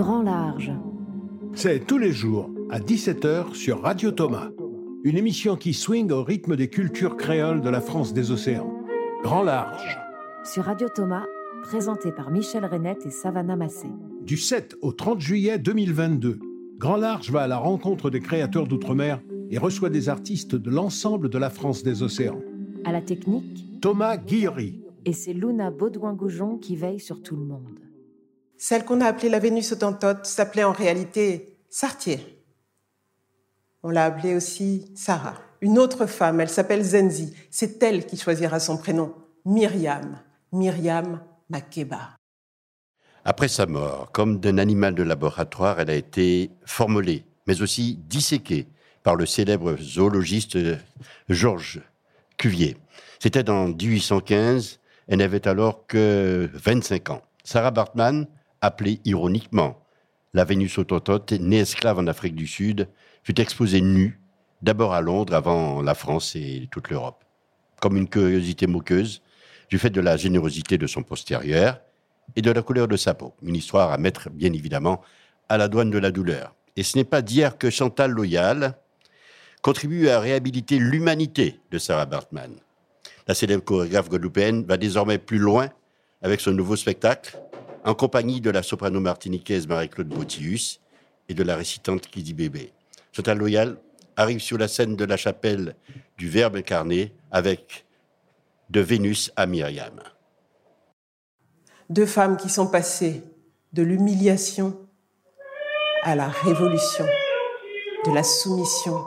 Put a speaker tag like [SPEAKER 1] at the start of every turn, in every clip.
[SPEAKER 1] Grand Large.
[SPEAKER 2] C'est tous les jours à 17h sur Radio Thomas. Une émission qui swing au rythme des cultures créoles de la France des océans. Grand Large.
[SPEAKER 1] Sur Radio Thomas, présenté par Michel Renette et Savannah Massé.
[SPEAKER 2] Du 7 au 30 juillet 2022, Grand Large va à la rencontre des créateurs d'outre-mer et reçoit des artistes de l'ensemble de la France des océans.
[SPEAKER 1] À la technique,
[SPEAKER 2] Thomas Guillery.
[SPEAKER 1] et c'est Luna Baudouin-Goujon qui veille sur tout le monde.
[SPEAKER 3] Celle qu'on a appelée la Vénus autantote s'appelait en réalité Sartier. On l'a appelée aussi Sarah. Une autre femme, elle s'appelle Zenzi. C'est elle qui choisira son prénom. Myriam. Myriam Makeba.
[SPEAKER 4] Après sa mort, comme d'un animal de laboratoire, elle a été formulée, mais aussi disséquée par le célèbre zoologiste Georges Cuvier. C'était en 1815, elle n'avait alors que 25 ans. Sarah Bartman, appelée ironiquement la Vénus autantote, née esclave en Afrique du Sud, fut exposée nue, d'abord à Londres, avant la France et toute l'Europe. Comme une curiosité moqueuse, du fait de la générosité de son postérieur et de la couleur de sa peau. Une histoire à mettre, bien évidemment, à la douane de la douleur. Et ce n'est pas dire que Chantal Loyal contribue à réhabiliter l'humanité de Sarah Bartman. La célèbre chorégraphe guadeloupéenne va désormais plus loin avec son nouveau spectacle, en compagnie de la soprano martiniquaise Marie-Claude Botius et de la récitante Kidi Bébé. Chantal Loyal arrive sur la scène de la chapelle du Verbe incarné avec De Vénus à Myriam.
[SPEAKER 3] Deux femmes qui sont passées de l'humiliation à la révolution, de la soumission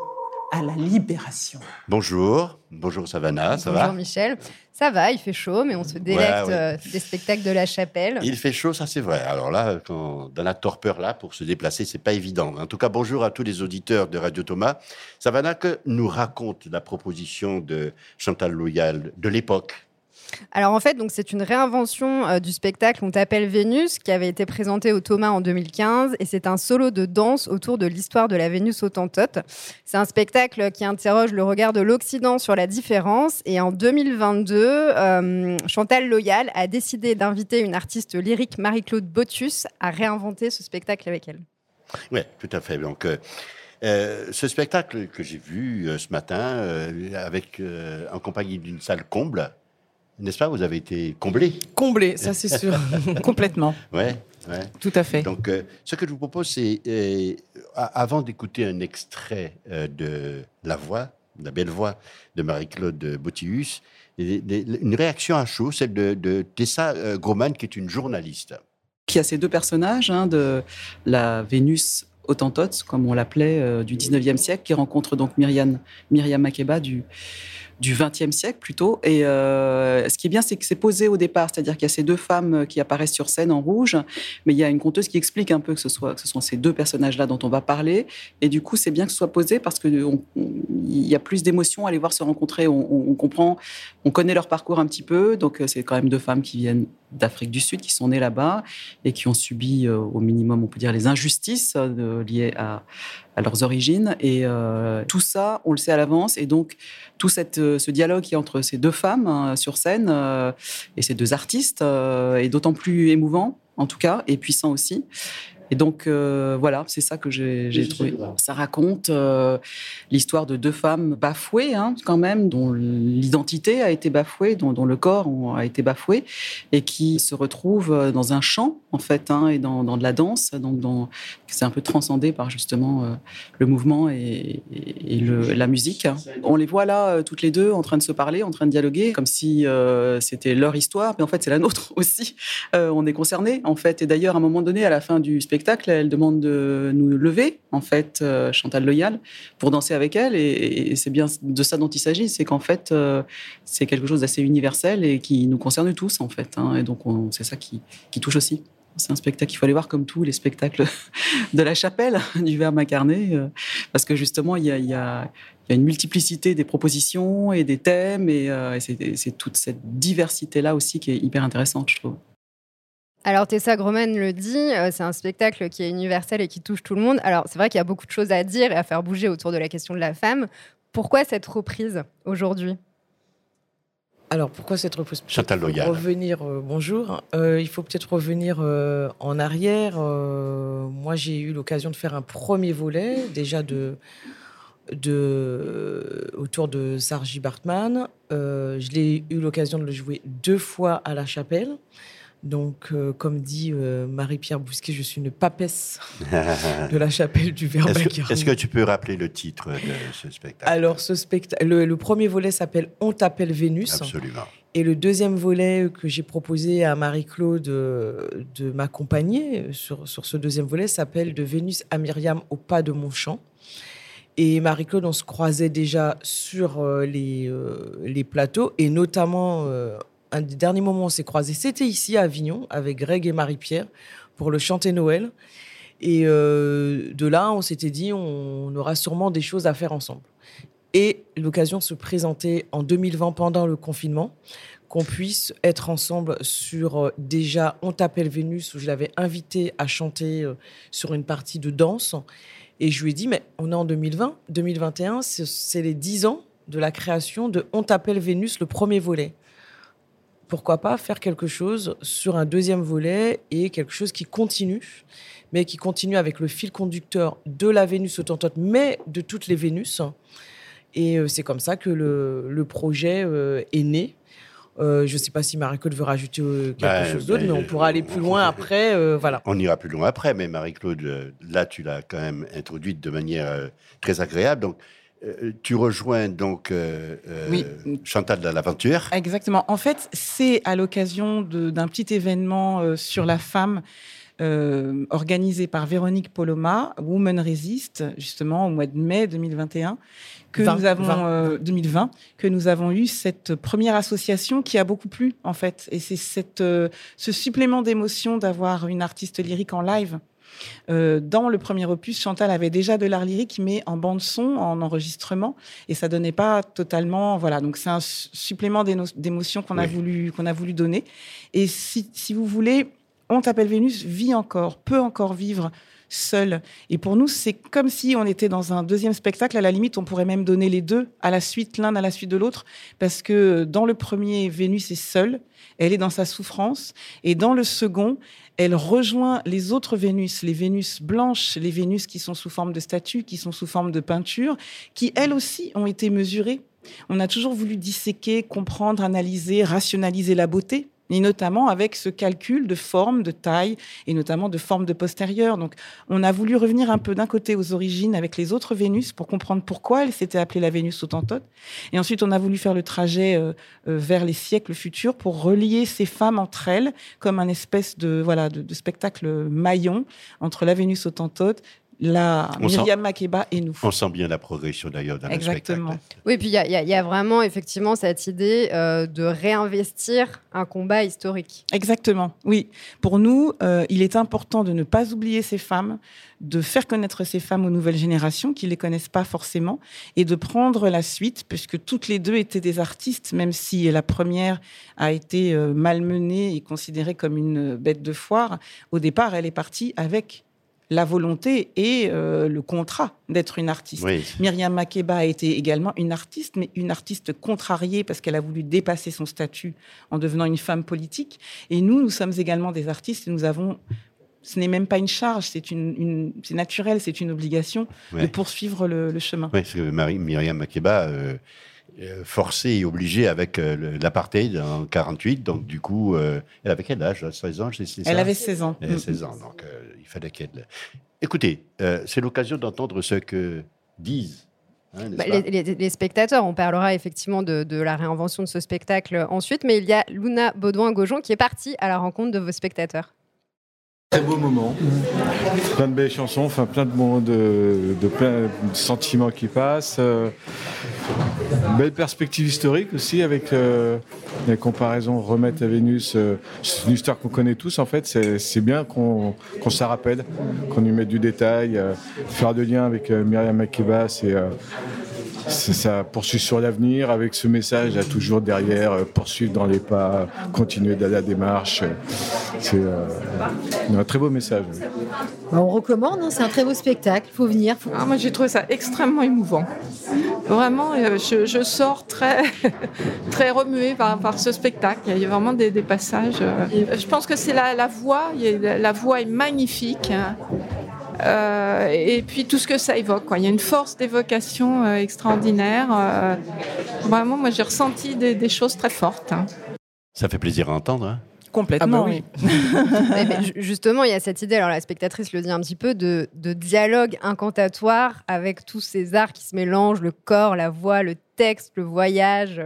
[SPEAKER 3] à la libération.
[SPEAKER 4] Bonjour, bonjour Savannah, ça
[SPEAKER 5] Bonjour
[SPEAKER 4] va
[SPEAKER 5] Michel. Ça va, il fait chaud, mais on se délecte
[SPEAKER 4] ouais.
[SPEAKER 5] euh, des spectacles de la chapelle.
[SPEAKER 4] Il fait chaud, ça c'est vrai. Alors là, quand- dans la torpeur là, pour se déplacer, c'est pas évident. En tout cas, bonjour à tous les auditeurs de Radio Thomas. Savannah, que nous raconte la proposition de Chantal Loyal de l'époque?
[SPEAKER 5] Alors en fait, donc c'est une réinvention euh, du spectacle On t'appelle Vénus qui avait été présenté au Thomas en 2015 et c'est un solo de danse autour de l'histoire de la Vénus autantote. C'est un spectacle qui interroge le regard de l'Occident sur la différence et en 2022, euh, Chantal Loyal a décidé d'inviter une artiste lyrique Marie-Claude Botus à réinventer ce spectacle avec elle.
[SPEAKER 4] Oui, tout à fait. Donc, euh, ce spectacle que j'ai vu ce matin, avec, en compagnie d'une salle comble, n'est-ce pas Vous avez été comblé.
[SPEAKER 6] Comblé, ça c'est sûr, complètement,
[SPEAKER 4] Ouais, ouais.
[SPEAKER 6] tout à fait.
[SPEAKER 4] Donc, euh, ce que je vous propose, c'est, euh, avant d'écouter un extrait euh, de la voix, la belle voix de Marie-Claude et- une réaction à chaud, celle de, de Tessa Groman, qui est une journaliste.
[SPEAKER 6] Qui a ces deux personnages hein, de la Vénus autantote, comme on l'appelait, euh, du 19e siècle, qui rencontre donc Myriam, Myriam Makeba du, du 20e siècle plutôt. Et euh, ce qui est bien, c'est que c'est posé au départ, c'est-à-dire qu'il y a ces deux femmes qui apparaissent sur scène en rouge, mais il y a une conteuse qui explique un peu que ce soit sont ces deux personnages-là dont on va parler. Et du coup, c'est bien que ce soit posé parce que on- on- il y a plus d'émotions à les voir se rencontrer. On, comprend, on connaît leur parcours un petit peu. Donc, euh, c'est quand même deux femmes qui viennent d'Afrique du Sud, qui sont nées là-bas et qui ont subi euh, au minimum, on peut dire, les injustices euh, liées à, à leurs origines. Et euh, tout ça, on le sait à l'avance. Et donc, tout cette, euh, ce dialogue qui est entre ces deux femmes hein, sur scène euh, et ces deux artistes est d'autant plus émouvant, en tout cas, et puissant aussi. Et donc, euh, voilà, c'est ça que j'ai trouvé. Ça raconte euh, l'histoire de deux femmes bafouées, hein, quand même, dont l'identité a été bafouée, dont, dont le corps a été bafoué, et qui se retrouvent euh, dans un chant, en fait, hein, et dans, dans de la danse. Donc, dans- c'est un peu transcendé par justement euh, le mouvement et, et- et le- la musique. On les voit là, toutes les deux, en train de se parler, en train de dialoguer, comme si c'était leur histoire, mais en fait, c'est la nôtre aussi. On est concernés, en fait. Et d'ailleurs, à un moment donné, à la fin du spectacle, elle demande de nous lever, en fait, euh, Chantal Loyal, pour danser avec elle. Et, c'est bien de ça dont il s'agit, c'est qu'en fait, euh, c'est quelque chose d'assez universel et qui nous concerne tous, en fait. hein. et donc, on- c'est ça qui, touche aussi. C'est un spectacle qu'il faut aller voir comme tous les spectacles de la chapelle du Verbe incarné, euh, parce que justement, il y a, une multiplicité des propositions et des thèmes, et, c'est toute cette diversité-là aussi qui est hyper intéressante, je trouve.
[SPEAKER 5] Alors Tessa Groman le dit, euh, c'est un spectacle qui est universel et qui touche tout le monde. Alors c'est vrai qu'il y a beaucoup de choses à dire et à faire bouger autour de la question de la femme. Pourquoi cette reprise aujourd'hui?
[SPEAKER 7] Alors pourquoi cette reprise?
[SPEAKER 4] Chantal Loyal.
[SPEAKER 7] Revenir, euh, bonjour. Euh, il faut peut-être revenir euh, en arrière. euh, moi, j'ai eu l'occasion de faire un premier volet, déjà de, de, autour de Sarji Bartman. Euh, je l'ai eu l'occasion de le jouer deux fois à la chapelle. Donc, euh, comme dit euh, Marie-Pierre Bousquet, je suis une papesse de la chapelle du Verbe
[SPEAKER 4] Est-ce que, tu peux rappeler le titre de ce spectacle?
[SPEAKER 7] Alors, ce spectacle, le, le premier volet s'appelle On t'appelle Vénus.
[SPEAKER 4] Absolument.
[SPEAKER 7] Et le deuxième volet que j'ai proposé à Marie-Claude euh, de m'accompagner sur, sur ce deuxième volet s'appelle De Vénus à Myriam au pas de mon champ. Et Marie-Claude, on se croisait déjà sur les, euh, les plateaux et notamment un des derniers moments où on s'est croisés, c'était ici à Avignon avec Greg et Marie-Pierre pour le chanter Noël. Et euh, de là, on s'était dit, on aura sûrement des choses à faire ensemble. Et l'occasion se présentait en 2020 pendant le confinement, qu'on puisse être ensemble sur euh, déjà On t'appelle Vénus, où je l'avais invité à chanter euh, sur une partie de danse. Et je lui ai dit, mais on est en 2020, 2021, c'est les 10 ans de la création de On t'appelle Vénus, le premier volet. Pourquoi pas faire quelque chose sur un deuxième volet et quelque chose qui continue, mais qui continue avec le fil conducteur de la Vénus autantote, mais de toutes les Vénus. Et euh, c'est comme ça que le, le projet euh, est né. Euh, je ne sais pas si Marie-Claude veut rajouter quelque
[SPEAKER 4] Bah,
[SPEAKER 7] chose d'autre, mais on pourra aller plus loin après. euh, voilà.
[SPEAKER 4] On ira plus loin après, mais Marie-Claude, là, tu l'as quand même introduite de manière très agréable. Donc, tu rejoins donc euh, euh,
[SPEAKER 8] Oui.
[SPEAKER 4] Chantal de l'Aventure.
[SPEAKER 8] Exactement. En fait, c'est à l'occasion d'un petit événement euh, sur la femme euh, organisé par Véronique Poloma, Women Resist, justement au mois de mai 2021, que
[SPEAKER 7] 20,
[SPEAKER 8] nous avons
[SPEAKER 7] 20.
[SPEAKER 8] euh, 2020, que nous avons eu cette première association qui a beaucoup plu en fait, et c'est cette euh, ce supplément d'émotion d'avoir une artiste lyrique en live. Euh, dans le premier opus, Chantal avait déjà de l'art lyrique, mais en bande son, en enregistrement, et ça donnait pas totalement. Voilà, donc c'est un su- supplément d'éno- d'émotion qu'on a
[SPEAKER 4] Oui.
[SPEAKER 8] voulu qu'on a voulu donner. Et si, si vous voulez, on t'appelle Vénus vit encore, peut encore vivre seul. Et pour nous, c'est comme si on était dans un deuxième spectacle. À la limite, on pourrait même donner les deux à la suite, l'un à la suite de l'autre, parce que dans le premier, Vénus est seule, elle est dans sa souffrance, et dans le second, elle rejoint les autres Vénus, les Vénus blanches, les Vénus qui sont sous forme de statues, qui sont sous forme de peinture, qui elles aussi ont été mesurées. On a toujours voulu disséquer, comprendre, analyser, rationaliser la beauté, et notamment avec ce calcul de forme, de taille, et notamment de forme de postérieure. Donc, on a voulu revenir un peu d'un côté aux origines avec les autres Vénus pour comprendre pourquoi elle s'était appelée la Vénus autantote. Et ensuite, on a voulu faire le trajet euh, euh, vers les siècles futurs pour relier ces femmes entre elles comme un espèce de voilà de, de spectacle maillon entre la Vénus autantote, la
[SPEAKER 4] On sent-
[SPEAKER 8] Myriam Makeba et nous.
[SPEAKER 4] On sent bien la progression d'ailleurs dans
[SPEAKER 8] Exactement.
[SPEAKER 4] le spectacle.
[SPEAKER 5] Oui, puis il y, a- y y vraiment effectivement cette idée euh, de réinvestir un combat historique.
[SPEAKER 8] Exactement, oui. Pour nous, euh, il est important de ne pas oublier ces femmes, de faire connaître ces femmes aux nouvelles générations qui les connaissent pas forcément, et de prendre la suite, puisque toutes les deux étaient des artistes, même si la première a été euh, malmenée et considérée comme une bête de foire. Au départ, elle est partie avec la volonté et euh, le contrat d'être une artiste.
[SPEAKER 4] Oui.
[SPEAKER 8] Myriam Makeba a été également une artiste, mais une artiste contrariée parce qu'elle a voulu dépasser son statut en devenant une femme politique. Et nous, nous sommes également des artistes et nous avons, ce n'est même pas une charge, c'est une, une- c'est naturel, c'est une obligation de poursuivre le, le chemin.
[SPEAKER 4] Oui, parce que Marie, Myriam Makeba, euh, forcée et obligée avec euh, l'apartheid en 48, donc du coup, euh, elle avait quel âge? 16 ans, c'est c'est ça?
[SPEAKER 8] Elle avait 16 ans.
[SPEAKER 4] Elle avait 16 ans, donc euh, il fallait qu'elle... Écoutez, euh, c'est l'occasion d'entendre ce que disent. hein,
[SPEAKER 5] Bah,
[SPEAKER 4] pas?
[SPEAKER 5] les, les- les spectateurs, on parlera effectivement de, de la réinvention de ce spectacle ensuite, mais il y a Luna Baudouin-Gaujon qui est partie à la rencontre de vos spectateurs.
[SPEAKER 9] Très beau moment. Plein de belles chansons, plein de, de, de plein de sentiments qui passent. euh, belle perspective historique aussi avec euh, les comparaisons remettre à Vénus. euh, c'est une histoire qu'on connaît tous en fait. C'est bien qu'on s'en rappelle, qu'on y mette du détail. euh, faire de lien avec Myriam Makeba, c'est ça poursuit sur l'avenir avec ce message là toujours derrière, euh, poursuivre dans les pas, continuer dans la démarche. C'est euh, un très beau message. oui.
[SPEAKER 10] Bah, on recommande, hein, c'est un très beau spectacle. Il faut venir. faut-
[SPEAKER 11] Ah, moi, j'ai trouvé ça extrêmement émouvant. Vraiment, euh, je, je sors très, très remuée par, par ce spectacle. Il y a vraiment des, des passages. Je pense que c'est la, la voix. La voix est magnifique. Euh, et puis tout ce que ça évoque. Quoi. Il y a une force d'évocation euh, extraordinaire. Euh, vraiment, moi j'ai ressenti des, des, choses très fortes. Hein.
[SPEAKER 4] Ça fait plaisir à entendre. Hein
[SPEAKER 6] Complètement, ah bah oui.
[SPEAKER 5] mais, mais, justement, il y a cette idée, alors la spectatrice le dit un petit peu, de, de dialogue incantatoire avec tous ces arts qui se mélangent, le corps, la voix, le texte, le voyage.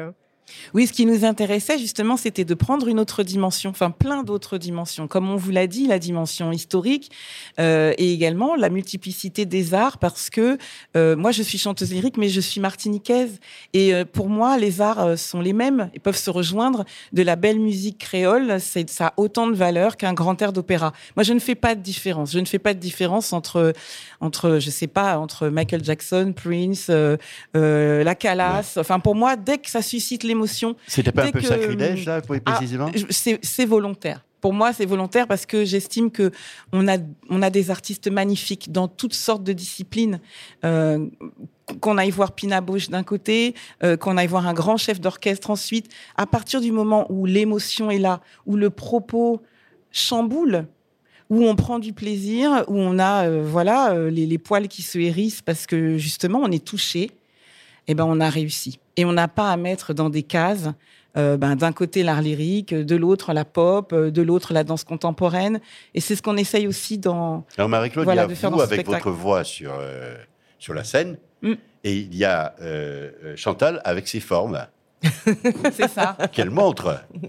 [SPEAKER 8] Oui, ce qui nous intéressait justement, c'était de prendre une autre dimension, enfin plein d'autres dimensions. Comme on vous l'a dit, la dimension historique euh, et également la multiplicité des arts, parce que euh, moi, je suis chanteuse lyrique, mais je suis martiniquaise. Et euh, pour moi, les arts sont les mêmes et peuvent se rejoindre. De la belle musique créole, ça a autant de valeur qu'un grand air d'opéra. Moi, je ne fais pas de différence. Je ne fais pas de différence entre, entre je sais pas, entre Michael Jackson, Prince, la Calas. Enfin, pour moi, dès que ça suscite les
[SPEAKER 4] c'était pas un peu que... sacrilège, là, pour
[SPEAKER 8] ah,
[SPEAKER 4] précisément
[SPEAKER 8] C'est volontaire. Pour moi, c'est volontaire parce que j'estime que on a, on a des artistes magnifiques dans toutes sortes de disciplines. Euh, qu'on aille voir Pina Bausch d'un côté, euh, qu'on aille voir un grand chef d'orchestre ensuite. À partir du moment où l'émotion est là, où le propos chamboule, où on prend du plaisir, où on a euh, voilà euh, les, les, poils qui se hérissent parce que justement on est touché, eh ben on a réussi. Et on n'a pas à mettre dans des cases, euh, ben, d'un côté l'art lyrique, de l'autre la pop, de l'autre la danse contemporaine. Et c'est ce qu'on essaye aussi dans.
[SPEAKER 4] Alors Marie-Claude, voilà, il y a vous avec votre voix sur, euh, sur la scène, mm. et il y a euh, Chantal avec ses formes.
[SPEAKER 8] c'est ça.
[SPEAKER 4] Qu'elle montre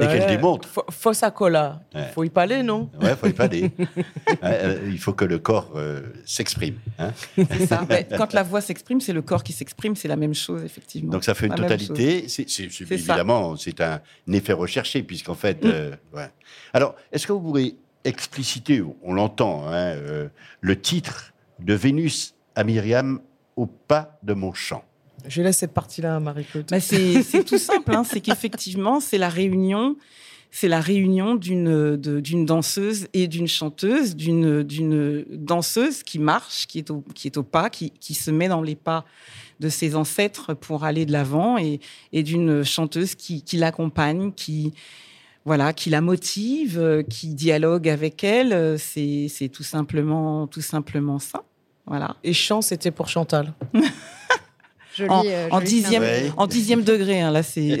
[SPEAKER 4] et qu'elle démontre.
[SPEAKER 7] Faut, ça colla. Il ouais. faut y parler, non?
[SPEAKER 4] Ouais, faut y parler. il faut que le corps euh, s'exprime. Hein
[SPEAKER 8] c'est ça. Mais quand la voix s'exprime, c'est le corps qui s'exprime. C'est la même chose, effectivement.
[SPEAKER 4] Donc ça fait une
[SPEAKER 8] la
[SPEAKER 4] totalité. C'est, évidemment, c'est un effet recherché, puisqu'en fait. Mm. Euh, ouais. Alors, est-ce que vous pourriez expliciter, on l'entend, hein, euh, le titre de Vénus à Myriam au pas de mon chant
[SPEAKER 7] je laisse cette partie-là à Marie-Claude.
[SPEAKER 8] Bah c'est tout simple, hein, c'est qu'effectivement, c'est la réunion, c'est la réunion d'une d'une danseuse et d'une chanteuse, d'une d'une danseuse qui marche, qui est au qui est au pas, qui qui se met dans les pas de ses ancêtres pour aller de l'avant, et et d'une chanteuse qui qui l'accompagne, qui voilà, qui la motive, qui dialogue avec elle. C'est c'est tout simplement tout simplement ça. Voilà.
[SPEAKER 7] Et chant, c'était pour Chantal.
[SPEAKER 8] Joli, en, euh, en, dixième, ouais. en dixième degré, hein, là, c'est.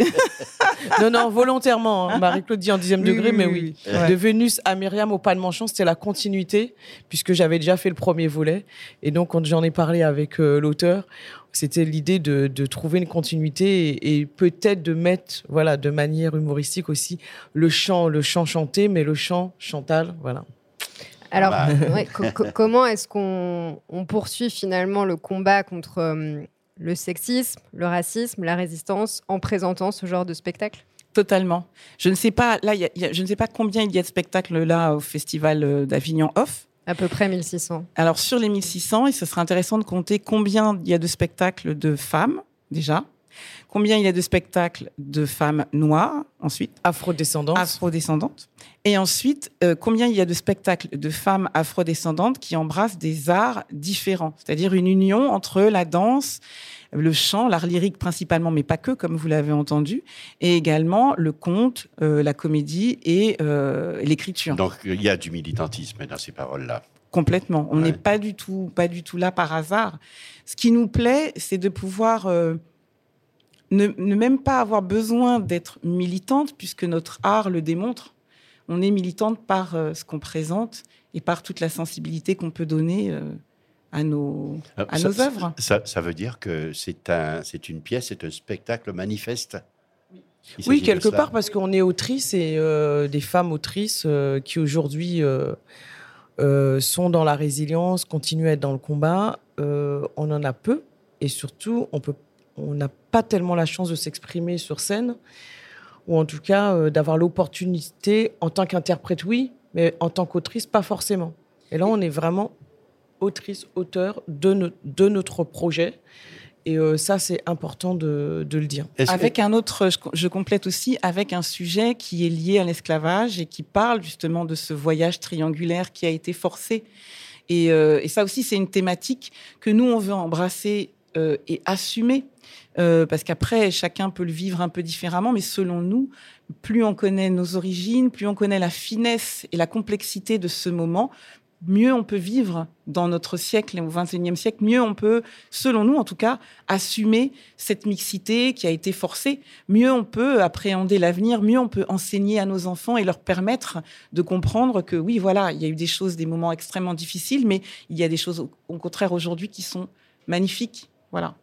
[SPEAKER 7] non, non, volontairement. Hein. Marie-Claude dit en dixième oui, degré, oui, mais oui. oui. Ouais. De Vénus à Myriam au pas de manchon, c'était la continuité, puisque j'avais déjà fait le premier volet. Et donc, quand j'en ai parlé avec euh, l'auteur, c'était l'idée de, de, trouver une continuité et, et peut-être de mettre, voilà, de manière humoristique aussi, le chant, le chant chanté, mais le chant chantal, voilà.
[SPEAKER 5] Alors, bah. ouais, co co comment est-ce qu'on on poursuit finalement le combat contre euh, le sexisme, le racisme, la résistance en présentant ce genre de spectacle?
[SPEAKER 8] Totalement. Je ne sais pas, là, y a, y a, je ne sais pas combien il y a de spectacles là au festival d'Avignon Off.
[SPEAKER 5] À peu près 1600.
[SPEAKER 8] Alors sur les 1600, et ce serait intéressant de compter combien il y a de spectacles de femmes déjà, combien il y a de spectacles de femmes noires ensuite,
[SPEAKER 7] afrodescendantes,
[SPEAKER 8] afrodescendantes, et ensuite euh, combien il y a de spectacles de femmes afrodescendantes qui embrassent des arts différents, c'est-à-dire une union entre la danse, le chant, l'art lyrique principalement, mais pas que, comme vous l'avez entendu, et également le conte, euh, la comédie et euh, l'écriture.
[SPEAKER 4] Donc il y a du militantisme dans ces paroles-là.
[SPEAKER 8] Complètement. On n'est ouais. pas du tout, pas du tout là par hasard. Ce qui nous plaît, c'est de pouvoir euh, ne, ne, même pas avoir besoin d'être militante, puisque notre art le démontre. On est militante par euh, ce qu'on présente et par toute la sensibilité qu'on peut donner euh, à nos,
[SPEAKER 4] Alors,
[SPEAKER 8] à
[SPEAKER 4] ça,
[SPEAKER 8] nos œuvres.
[SPEAKER 4] Ça, ça, veut dire que c'est un, une pièce, c'est un spectacle manifeste
[SPEAKER 7] oui, quelque part, parce qu'on est autrice et euh, des femmes autrices euh, qui aujourd'hui euh, sont dans la résilience, continuent à être dans le combat. on en a peu et surtout, on peut, on n'a pas tellement la chance de s'exprimer sur scène ou en tout cas d'avoir l'opportunité en tant qu'interprète, oui, mais en tant qu'autrice, pas forcément. Et là, on est vraiment autrice, auteur de, no de notre projet. Et euh, ça, c'est important de, de, le dire.
[SPEAKER 8] Avec que... un autre, je, je, complète aussi, avec un sujet qui est lié à l'esclavage et qui parle justement de ce voyage triangulaire qui a été forcé. Et, euh, et ça aussi, c'est une thématique que nous, on veut embrasser euh, et assumer. Euh, parce qu'après, chacun peut le vivre un peu différemment, mais selon nous, plus on connaît nos origines, plus on connaît la finesse et la complexité de ce moment, mieux on peut vivre dans notre siècle, au XXIe siècle, mieux on peut, selon nous en tout cas, assumer cette mixité qui a été forcée, mieux on peut appréhender l'avenir, mieux on peut enseigner à nos enfants et leur permettre de comprendre que oui, voilà, il y a eu des choses, des moments extrêmement difficiles, mais il y a des choses au, au contraire aujourd'hui qui sont magnifiques. Voilà.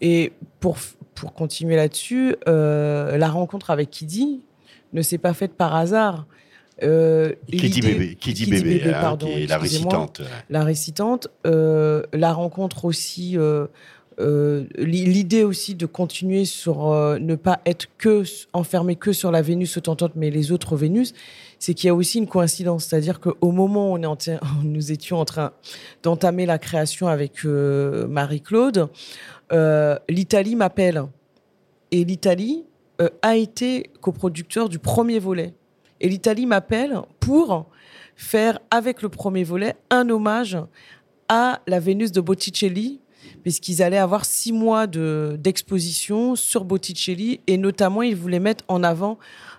[SPEAKER 7] Et pour, pour continuer là-dessus, euh, la rencontre avec Kidi ne s'est pas faite par hasard. Euh, l'idée-
[SPEAKER 4] bébé, bébé, hein,
[SPEAKER 7] pardon,
[SPEAKER 4] qui est la récitante.
[SPEAKER 7] La récitante, euh, la rencontre aussi, euh, li- l'idée aussi de continuer sur euh, ne pas être que enfermé que sur la Vénus autantote, mais les autres Vénus, c'est qu'il y a aussi une coïncidence, c'est-à-dire qu'au moment où nous étions en train d'entamer la création avec euh, Marie-Claude, l'Italie m'appelle et l'Italie a été coproducteur du premier volet. Et l'Italie m'appelle pour faire avec le premier volet un hommage à la Vénus de Botticelli, puisqu'ils allaient avoir six mois de- d'exposition sur Botticelli, et notamment ils voulaient mettre en avant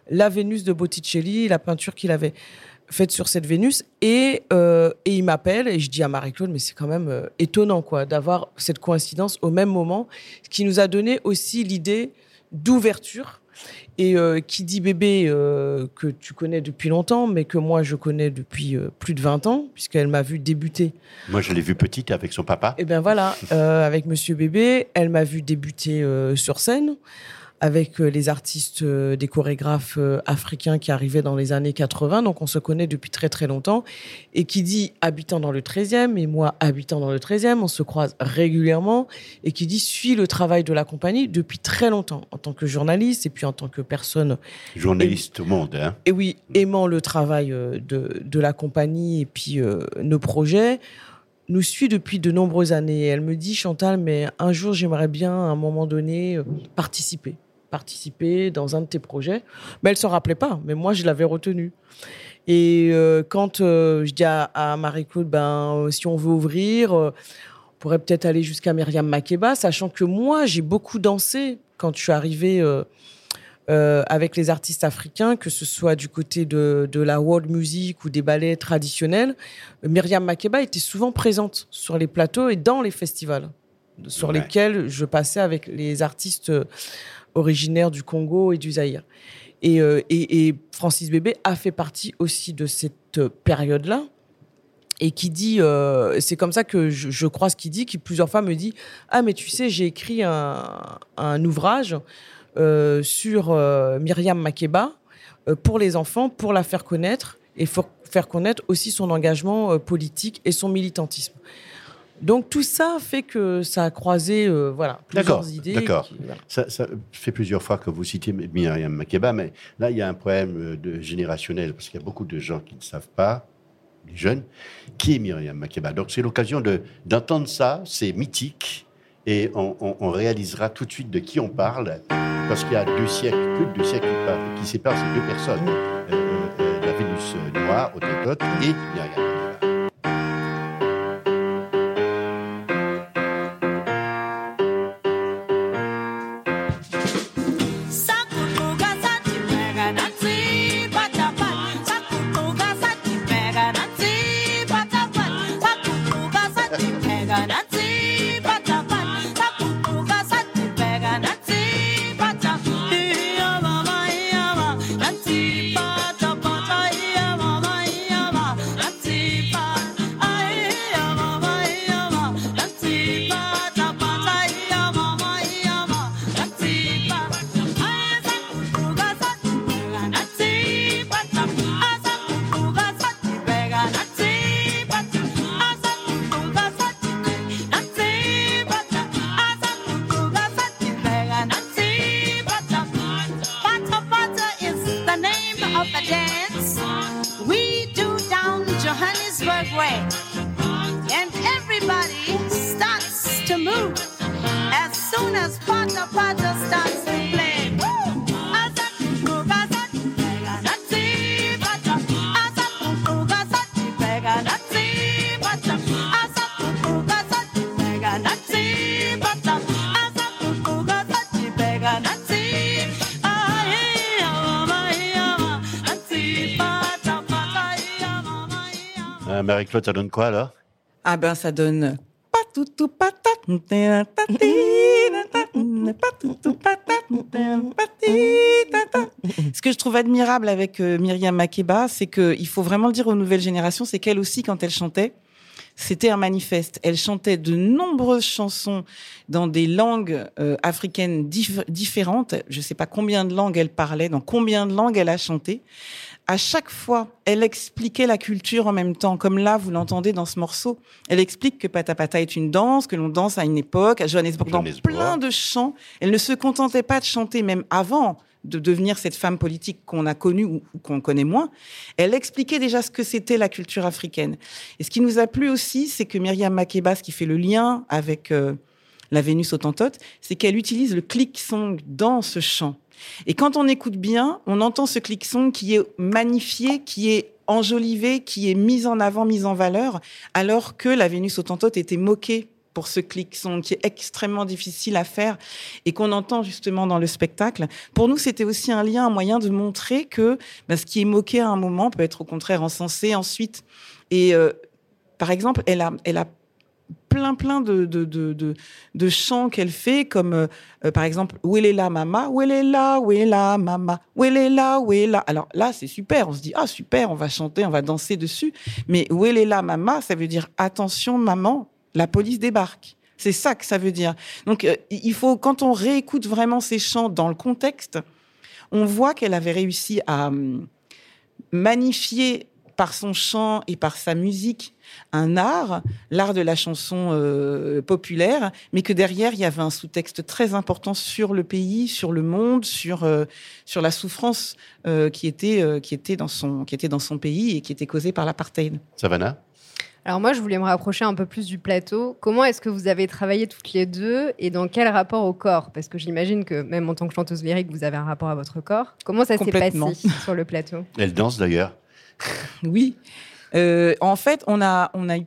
[SPEAKER 7] la Vénus de Botticelli, la peinture qu'il avait faite sur cette Vénus, et, euh, et il m'appelle, et je dis à Marie-Claude, mais c'est quand même euh, étonnant quoi, d'avoir cette coïncidence au même moment, ce qui nous a donné aussi l'idée d'ouverture. Et euh, qui dit bébé euh, que tu connais depuis longtemps, mais que moi je connais depuis euh, plus de 20 ans, puisqu'elle m'a vu débuter.
[SPEAKER 4] Moi, je l'ai vue petite avec son papa.
[SPEAKER 7] Et bien voilà, avec Monsieur Bébé, elle m'a vu débuter sur scène avec euh, les artistes, euh, des chorégraphes euh, africains qui arrivaient dans les années 80. Donc on se connaît depuis très très longtemps. Et qui dit habitant dans le 13e, et moi habitant dans le 13e, on se croise régulièrement. Et qui dit suit le travail de la compagnie depuis très longtemps, en tant que journaliste et puis en tant que personne
[SPEAKER 4] Journaliste au monde. Hein.
[SPEAKER 7] et oui, aimant le travail de, de la compagnie et puis euh, nos projets, nous suit depuis de nombreuses années. Elle me dit, Chantal, mais un jour, j'aimerais bien, à un moment donné, participer. Participer dans un de tes projets. Mais elle s'en rappelait pas, mais moi, je l'avais retenu. Et euh, quand euh, je dis à, à Marie-Claude, ben, euh, si on veut ouvrir, on pourrait peut-être aller jusqu'à Myriam Makeba, sachant que moi, j'ai beaucoup dansé quand je suis arrivée euh, avec les artistes africains, que ce soit du côté de, de la world music ou des ballets traditionnels. Myriam Makeba était souvent présente sur les plateaux et dans les festivals sur
[SPEAKER 4] Ouais.
[SPEAKER 7] lesquels je passais avec les artistes originaires du Congo et du Zaïre. Et, euh, et, Francis Bébé a fait partie aussi de cette période-là. Et qui dit, euh, c'est comme ça que je, crois ce qu'il dit, qui plusieurs fois me dit, ah mais tu sais, j'ai écrit un, ouvrage euh, sur euh, Myriam Makeba pour les enfants, pour la faire connaître et faire connaître aussi son engagement politique et son militantisme. Donc tout ça fait que ça a croisé, euh, voilà, plusieurs idées.
[SPEAKER 4] d'accord.
[SPEAKER 7] voilà.
[SPEAKER 4] Ça, ça fait plusieurs fois que vous citez Myriam Makeba, mais là, il y a un problème euh, de générationnel, parce qu'il y a beaucoup de gens qui ne savent pas, les jeunes, qui est Myriam Makeba. Donc, c'est l'occasion de- d'entendre ça, c'est mythique, et on, on- on réalisera tout de suite de qui on parle, parce qu'il y a deux siècles, plus de deux siècles qui, par- qui séparent ces deux personnes, Euh, euh, euh, la Vénus noire, Autotote, et Myriam
[SPEAKER 12] we do down Johannesburg way. And everybody starts to move as soon as Pata Pata starts to play.
[SPEAKER 4] Marie-Claude, ça donne quoi alors
[SPEAKER 8] Ah ben ça donne ce que je trouve admirable avec euh, Myriam Makeba, c'est qu'il faut vraiment le dire aux nouvelles générations, c'est qu'elle aussi, quand elle chantait, c'était un manifeste. Elle chantait de nombreuses chansons dans des langues euh, africaines dif- différentes. Je ne sais pas combien de langues elle parlait, dans combien de langues elle a chanté. À chaque fois, elle expliquait la culture en même temps, comme là, vous l'entendez dans ce morceau. Elle explique que Patapata est une danse, que l'on danse à une époque, à Johannesburg, dans plein de chants. Elle ne se contentait pas de chanter, même avant de devenir cette femme politique qu'on a connue ou, ou qu'on connaît moins. Elle expliquait déjà ce que c'était la culture africaine. Et ce qui nous a plu aussi, c'est que Myriam Makeba, ce qui fait le lien avec euh, la Vénus Autantote, c'est qu'elle utilise le click song dans ce chant. Et quand on écoute bien, on entend ce click song qui est magnifié, qui est enjolivé, qui est mis en avant, mis en valeur, alors que la Vénus Autantote était moquée pour ce click song qui est extrêmement difficile à faire et qu'on entend justement dans le spectacle. Pour nous, c'était aussi un lien, un moyen de montrer que ben, ce qui est moqué à un moment peut être au contraire encensé ensuite. Et euh, par exemple, elle a, elle a plein plein de, de, de, de, chants qu'elle fait, comme euh, euh, par exemple Où elle est là, mama? Est là, mama? Est là Alors là, c'est super. On se dit Ah, super, on va chanter, on va danser dessus. Mais là, mama? Ça veut dire Attention, maman, la police débarque. C'est ça que ça veut dire. Donc, euh, il faut, quand on réécoute vraiment ces chants dans le contexte, on voit qu'elle avait réussi à hum, magnifier par son chant et par sa musique un art, l'art de la chanson euh, populaire, mais que derrière il y avait un sous-texte très important sur le pays, sur le monde, sur euh, sur la souffrance euh, qui était euh, qui était dans son qui était dans son pays et qui était causée par l'apartheid.
[SPEAKER 4] Savannah
[SPEAKER 5] Alors moi, je voulais me rapprocher un peu plus du plateau. Comment est-ce que vous avez travaillé toutes les deux et dans quel rapport au corps? Parce que j'imagine que même en tant que chanteuse lyrique, vous avez un rapport à votre corps. Comment ça s'est passé sur le plateau?
[SPEAKER 4] Elle danse d'ailleurs.
[SPEAKER 8] Oui. Euh, en fait, on a, on a eu,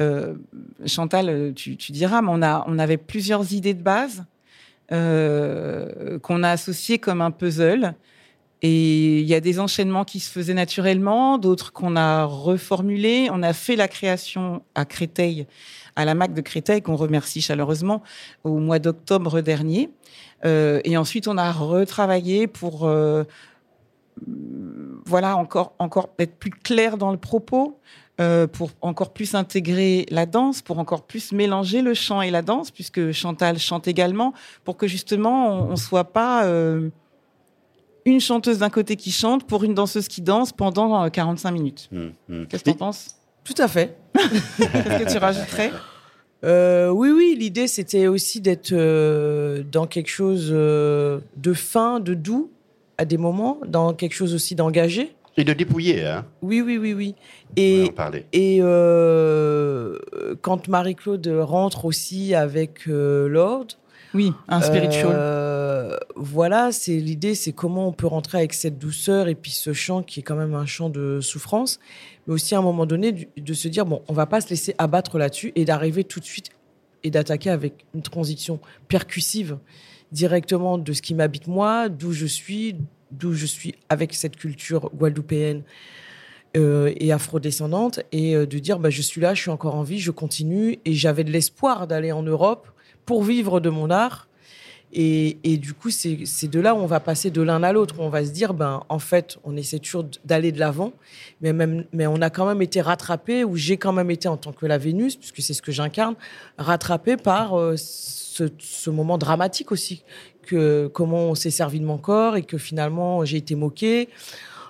[SPEAKER 8] euh, Chantal, tu, diras, mais on, a, on avait plusieurs idées de base euh, qu'on a associées comme un puzzle. Et il y a des enchaînements qui se faisaient naturellement, d'autres qu'on a reformulés. On a fait la création à Créteil, à la MAC de Créteil, qu'on remercie chaleureusement, au mois d'octobre dernier. Et ensuite, on a retravaillé pour voilà, encore, encore être plus clair dans le propos, euh, pour encore plus intégrer la danse, pour encore plus mélanger le chant et la danse, puisque Chantal chante également, pour que justement on ne soit pas euh, une chanteuse d'un côté qui chante pour une danseuse qui danse pendant euh, 45 minutes.
[SPEAKER 4] Hum, hum.
[SPEAKER 8] Qu'est-ce que tu en penses?
[SPEAKER 7] Tout à fait.
[SPEAKER 8] Qu'est-ce que tu rajouterais?
[SPEAKER 7] Euh, oui, oui, l'idée c'était aussi d'être euh, dans quelque chose euh, de fin, de doux à des moments, dans quelque chose aussi d'engagé.
[SPEAKER 4] Et de dépouiller, hein
[SPEAKER 7] Oui, oui, oui, oui. Et,
[SPEAKER 4] en parler.
[SPEAKER 7] et euh, quand Marie-Claude rentre aussi avec euh, Lord,
[SPEAKER 8] Oui, un spiritual.
[SPEAKER 7] euh, voilà, c'est l'idée, c'est comment on peut rentrer avec cette douceur et puis ce chant qui est quand même un chant de souffrance, mais aussi à un moment donné du- de se dire bon, on va pas se laisser abattre là-dessus et d'arriver tout de suite et d'attaquer avec une transition percussive directement de ce qui m'habite moi, d'où je suis, d'où je suis avec cette culture guadeloupéenne euh, et afrodescendante, et euh, de dire bah, je suis là, je suis encore en vie, je continue, et j'avais de l'espoir d'aller en Europe pour vivre de mon art. Et, du coup, c'est de là où on va passer de l'un à l'autre, où on va se dire, ben, en fait, on essaie toujours d'aller de l'avant, mais, mais on a quand même été rattrapé, ou j'ai quand même été en tant que la Vénus, puisque c'est ce que j'incarne, rattrapé par euh, ce, moment dramatique aussi, que comment on s'est servi de mon corps et que finalement j'ai été moqué.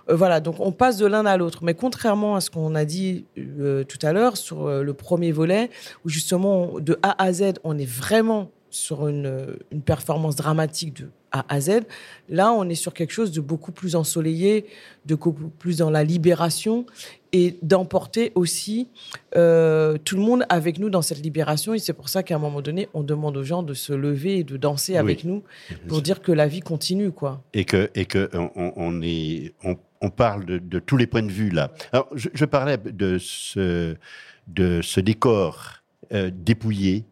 [SPEAKER 7] Euh, voilà, donc on passe de l'un à l'autre. Mais contrairement à ce qu'on a dit euh, tout à l'heure sur le premier volet, où justement de A à Z, on est vraiment sur une, euh, une performance dramatique de A à Z, là on est sur quelque chose de beaucoup plus ensoleillé, de beaucoup plus dans la libération et d'emporter aussi euh, tout le monde avec nous dans cette libération. Et c'est pour ça qu'à un moment donné, on demande aux gens de se lever et de danser avec nous pour dire que la vie continue, quoi.
[SPEAKER 4] et que et que on, on- on est on, on parle de, de tous les points de vue là. Alors je, je parlais de ce de ce décor euh, dépouillé.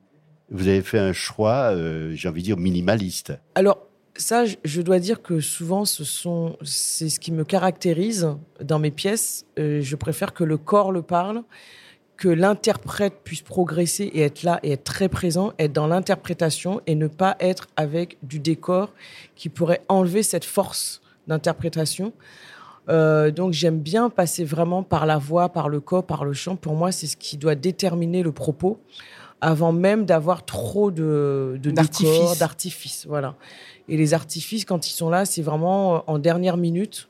[SPEAKER 4] Vous avez fait un choix, euh, j'ai envie de dire minimaliste.
[SPEAKER 7] Alors, Ça, je- dois dire que souvent, c'est ce qui me caractérise dans mes pièces. Euh, je préfère que le corps le parle, que l'interprète puisse progresser et être là et être très présent, être dans l'interprétation et ne pas être avec du décor qui pourrait enlever cette force d'interprétation. Euh, donc j'aime bien passer vraiment par la voix, par le corps, par le chant. Pour moi, c'est ce qui doit déterminer le propos avant même d'avoir trop de, de
[SPEAKER 8] D'artifice.
[SPEAKER 7] décors, d'artifices. Voilà. Et les artifices, quand ils sont là, c'est vraiment euh, en dernière minute.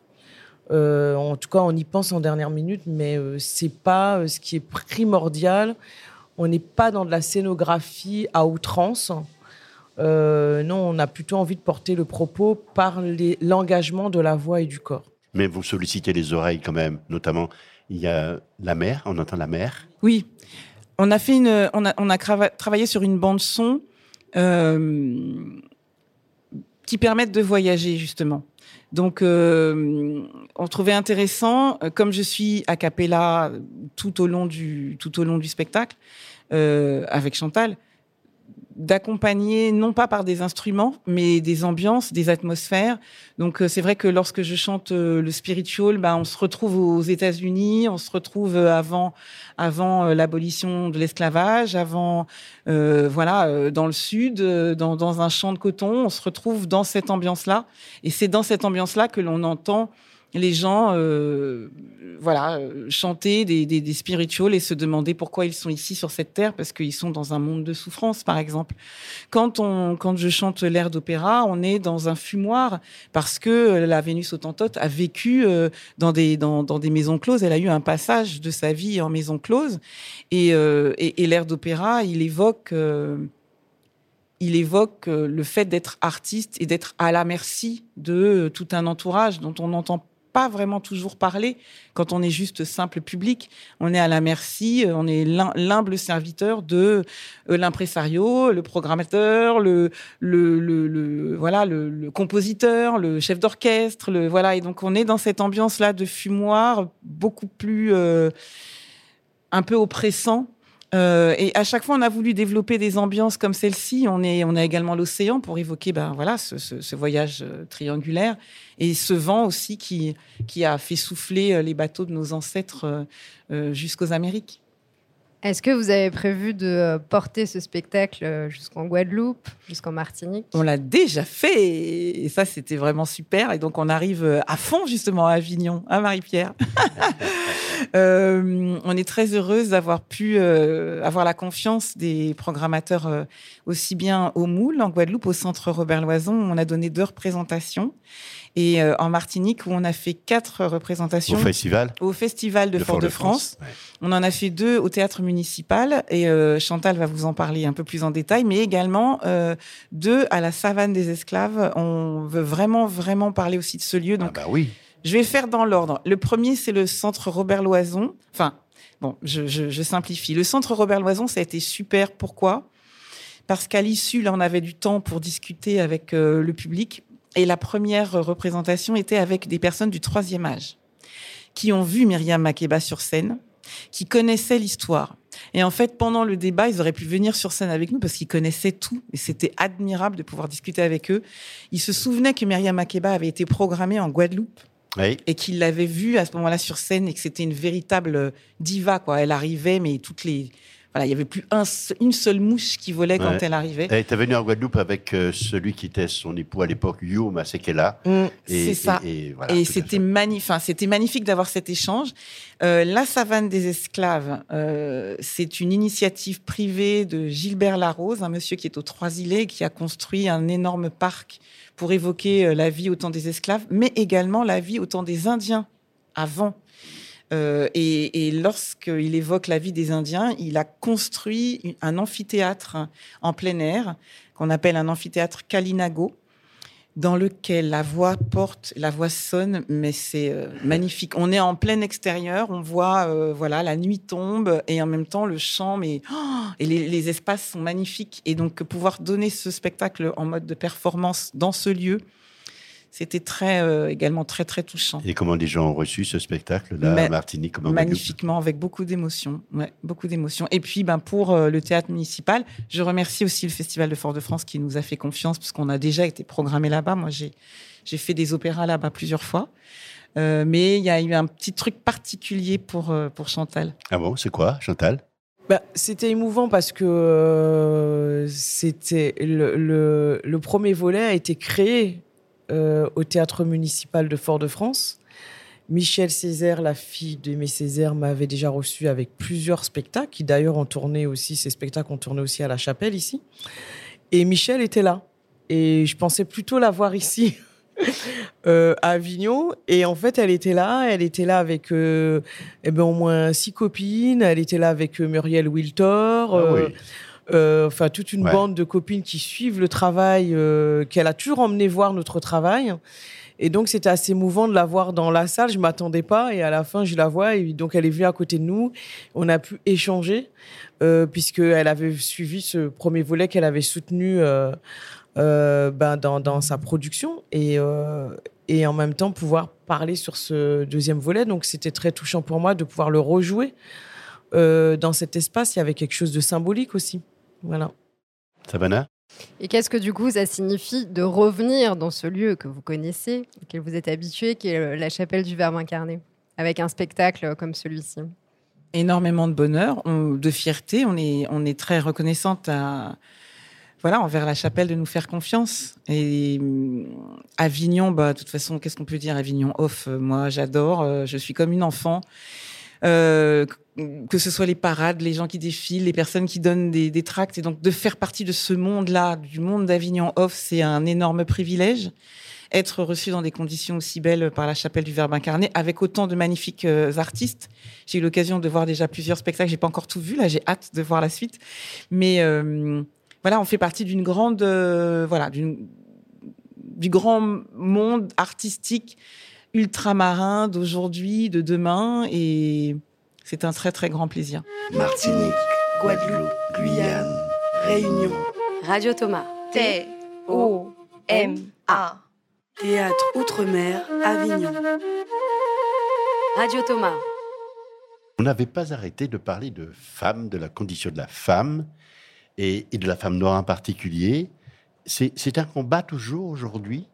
[SPEAKER 7] Euh, en tout cas, on y pense en dernière minute, mais euh, c'est pas euh, ce qui est primordial. On n'est pas dans de la scénographie à outrance. Euh, non, on a plutôt envie de porter le propos par les- l'engagement de la voix et du corps.
[SPEAKER 4] Mais vous sollicitez les oreilles quand même, notamment, il y a la mer, on entend la mer.
[SPEAKER 8] Oui, on a travaillé sur une bande son euh, qui permettent de voyager justement. Donc, euh, on trouvait intéressant, euh, comme je suis a cappella tout au long du spectacle avec Chantal, d'accompagner non pas par des instruments, mais des ambiances, des atmosphères. Donc euh, c'est vrai que lorsque je chante euh, le spiritual, ben on se retrouve aux États-Unis, on se retrouve euh, avant avant l'abolition de l'esclavage, avant voilà dans le sud, dans dans un champ de coton, on se retrouve dans cette ambiance-là. Et c'est dans cette ambiance-là que l'on entend les gens euh, voilà euh, chanter des, spirituals et se demander pourquoi ils sont ici sur cette terre parce qu'ils sont dans un monde de souffrance par exemple. Quand on quand je chante l'air d'opéra on est dans un fumoir parce que la Vénus Autantote a vécu euh, dans des dans, dans des maisons closes. Elle a eu un passage de sa vie en maison close. Et euh, et, l'air d'opéra il évoque il évoque le fait d'être artiste et d'être à la merci de tout un entourage dont on n'entend pas vraiment toujours parler quand on est juste simple public. On est à la merci, euh, on est l'hum- l'humble serviteur de euh, l'impresario, le programmateur, le, le, le, voilà le compositeur, le chef d'orchestre, le voilà. Et donc on est dans cette ambiance là de fumoir beaucoup plus euh, un peu oppressant. Euh, et à chaque fois, on a voulu développer des ambiances comme celle-ci. On, est, on a également l'océan pour évoquer ben, voilà, ce, ce- ce voyage euh, triangulaire et ce vent aussi qui, qui a fait souffler euh, les bateaux de nos ancêtres euh, jusqu'aux Amériques.
[SPEAKER 5] Est-ce que vous avez prévu de euh, porter ce spectacle euh, jusqu'en Guadeloupe, jusqu'en Martinique?
[SPEAKER 8] On l'a déjà fait et ça, c'était vraiment super. Et donc, on arrive euh, à fond justement à Avignon, à Marie-Pierre? Euh, on est très heureuse d'avoir pu euh, avoir la confiance des programmateurs euh, aussi bien au Moule, en Guadeloupe, au Centre Robert Loison. On a donné deux représentations. Et euh, en Martinique, où on a fait quatre représentations.
[SPEAKER 4] Au festival
[SPEAKER 8] Au Festival de,
[SPEAKER 4] De
[SPEAKER 8] Fort-de-France. On en a fait deux au théâtre municipal et euh, Chantal va vous en parler un peu plus en détail, mais également euh, deux à la savane des esclaves. On veut vraiment, vraiment parler aussi de ce lieu. Donc,
[SPEAKER 4] bah oui.
[SPEAKER 8] je vais faire dans l'ordre. Le premier, c'est le centre Robert Loison. Enfin, bon, je, je- je simplifie. Le centre Robert Loison, ça a été super. Pourquoi? Parce qu'à l'issue, là, on avait du temps pour discuter avec euh, le public. Et la première représentation était avec des personnes du troisième âge qui ont vu Myriam Makeba sur scène, qui connaissaient l'histoire. Et en fait, pendant le débat, ils auraient pu venir sur scène avec nous parce qu'ils connaissaient tout. Et c'était admirable de pouvoir discuter avec eux. Ils se souvenaient que Myriam Makeba avait été programmée en Guadeloupe
[SPEAKER 4] Oui.
[SPEAKER 8] et qu'il l'avait vue à ce moment-là sur scène et que c'était une véritable diva. Quoi. Elle arrivait, mais toutes les... Voilà, il y avait plus un une seule mouche qui volait quand
[SPEAKER 4] Ouais.
[SPEAKER 8] elle arrivait.
[SPEAKER 4] Elle était venue en Guadeloupe avec euh, celui qui était son époux à l'époque, Yu Masekela.
[SPEAKER 8] Mm, c'est ça.
[SPEAKER 4] Et, et voilà,
[SPEAKER 8] et c'était magnifique. C'était magnifique d'avoir cet échange. Euh, la savane des esclaves, euh, c'est une initiative privée de Gilbert Larose, un monsieur qui est aux Trois-Îlets, qui a construit un énorme parc pour évoquer euh, la vie au temps des esclaves, mais également la vie au temps des Indiens avant. Euh, et, et lorsqu'il évoque la vie des Indiens, il a construit un amphithéâtre en plein air qu'on appelle un amphithéâtre Kalinago dans lequel la voix porte, la voix sonne, mais c'est euh, magnifique. On est en plein extérieur, on voit, euh, voilà, la nuit tombe et en même temps le chant, mais oh, et les, les espaces sont magnifiques. Et donc pouvoir donner ce spectacle en mode de performance dans ce lieu, C'était très, euh, également très, très touchant.
[SPEAKER 4] Et comment les gens ont reçu ce spectacle-là
[SPEAKER 8] Ma-
[SPEAKER 4] à Martinique comme en Guadeloupe
[SPEAKER 8] Magnifiquement, avec beaucoup d'émotions. Ouais, beaucoup d'émotions. Et puis, ben, pour euh, le théâtre municipal, je remercie aussi le Festival de Fort-de-France qui nous a fait confiance, puisqu'on a déjà été programmé là-bas. Moi, j'ai, j'ai fait des opéras là-bas plusieurs fois. Euh, mais il y a eu un petit truc particulier pour, euh, pour Chantal.
[SPEAKER 4] Ah bon, c'est quoi, Chantal?
[SPEAKER 7] Bah, c'était émouvant parce que euh, c'était le, le- le premier volet a été créé au théâtre municipal de Fort-de-France. Michel Césaire, la fille d'Aimé Césaire, m'avait déjà reçu avec plusieurs spectacles, qui d'ailleurs ont tourné aussi, ces spectacles ont tourné aussi à la chapelle ici. Et Michel était là. Et je pensais plutôt la voir ici, euh, à Avignon. Et en fait, elle était là. Elle était là avec euh, eh ben, au moins six copines. Elle était là avec euh, Muriel Wiltor. euh,
[SPEAKER 4] oui.
[SPEAKER 7] euh, enfin, toute une
[SPEAKER 4] Ouais.
[SPEAKER 7] bande de copines qui suivent le travail, euh, qu'elle a toujours emmené voir notre travail. Et donc, c'était assez émouvant de la voir dans la salle. Je m'attendais pas. Et à la fin, je la vois. Et donc, elle est venue à côté de nous. On a pu échanger, euh, puisqu'elle avait suivi ce premier volet qu'elle avait soutenu euh, euh, ben, dans, dans sa production. Et, euh, et en même temps, pouvoir parler sur ce deuxième volet. Donc, c'était très touchant pour moi de pouvoir le rejouer euh, dans cet espace. Il y avait quelque chose de symbolique aussi. Voilà.
[SPEAKER 4] Savannah
[SPEAKER 5] Et qu'est-ce que du coup ça signifie de revenir dans ce lieu que vous connaissez, auquel vous êtes habitué, qui est euh, la chapelle du Verbe incarné, avec un spectacle comme celui-ci?
[SPEAKER 8] Énormément de bonheur, on- de fierté. On est, on est très reconnaissante à, voilà, envers la chapelle de nous faire confiance. Et Avignon, bah, de toute façon, qu'est-ce qu'on peut dire? Avignon off, euh, moi, j'adore. euh, je suis comme une enfant. Euh, que ce soit les parades, les gens qui défilent, les personnes qui donnent des, des tracts. Et donc, de faire partie de ce monde-là, du monde d'Avignon off, c'est un énorme privilège. Être reçu dans des conditions aussi belles par la chapelle du Verbe incarné, avec autant de magnifiques euh, artistes. J'ai eu l'occasion de voir déjà plusieurs spectacles. J'ai pas encore tout vu. Là, j'ai hâte de voir la suite. Mais euh, voilà, on fait partie d'une grande, euh, voilà, d'une du grand monde artistique ultramarin d'aujourd'hui, de demain, et c'est un très très grand plaisir.
[SPEAKER 13] Martinique, Guadeloupe, Guyane, Réunion.
[SPEAKER 14] Radio Thomas.
[SPEAKER 13] T-O-M-A. Théâtre Outre-mer, Avignon.
[SPEAKER 14] Radio Thomas.
[SPEAKER 4] On n'avait pas arrêté de parler de femmes, de la condition de la femme et, et de la femme noire en particulier. C'est un combat toujours aujourd'hui.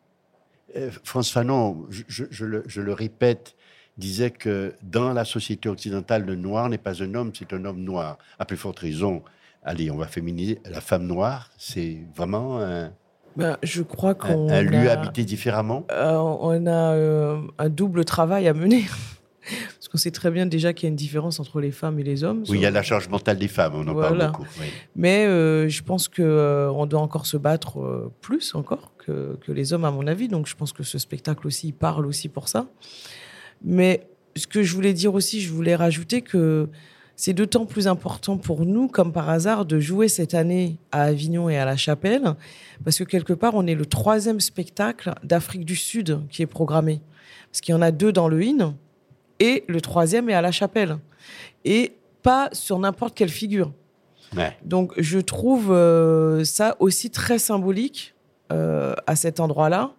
[SPEAKER 4] Euh, France Fanon, je, le, je le répète, disait que dans la société occidentale, le noir n'est pas un homme, c'est un homme noir. À plus forte raison, allez, on va féminiser la femme noire. C'est vraiment un,
[SPEAKER 7] Ben, je crois
[SPEAKER 4] un-
[SPEAKER 7] qu'on
[SPEAKER 4] un lieu
[SPEAKER 7] a-
[SPEAKER 4] habité différemment.
[SPEAKER 7] Euh, on a euh, un double travail à mener. Qu'on sait très bien déjà qu'il y a une différence entre les femmes et les hommes.
[SPEAKER 4] Oui, il y a la charge mentale des femmes, on en
[SPEAKER 7] Voilà.
[SPEAKER 4] parle beaucoup. oui.
[SPEAKER 7] Mais euh, je pense qu'on doit encore se battre euh, plus encore que, que les hommes, à mon avis. Donc je pense que ce spectacle aussi il parle aussi pour ça. Mais ce que je voulais dire aussi, je voulais rajouter que c'est d'autant plus important pour nous, comme par hasard, de jouer cette année à Avignon et à la Chapelle, parce que quelque part, on est le troisième spectacle d'Afrique du Sud qui est programmé. Parce qu'il y en a deux dans le IN, et le troisième est à la Chapelle. Et pas sur n'importe quelle figure.
[SPEAKER 4] Ouais.
[SPEAKER 7] Donc je trouve euh, ça aussi très symbolique euh, à cet endroit-là.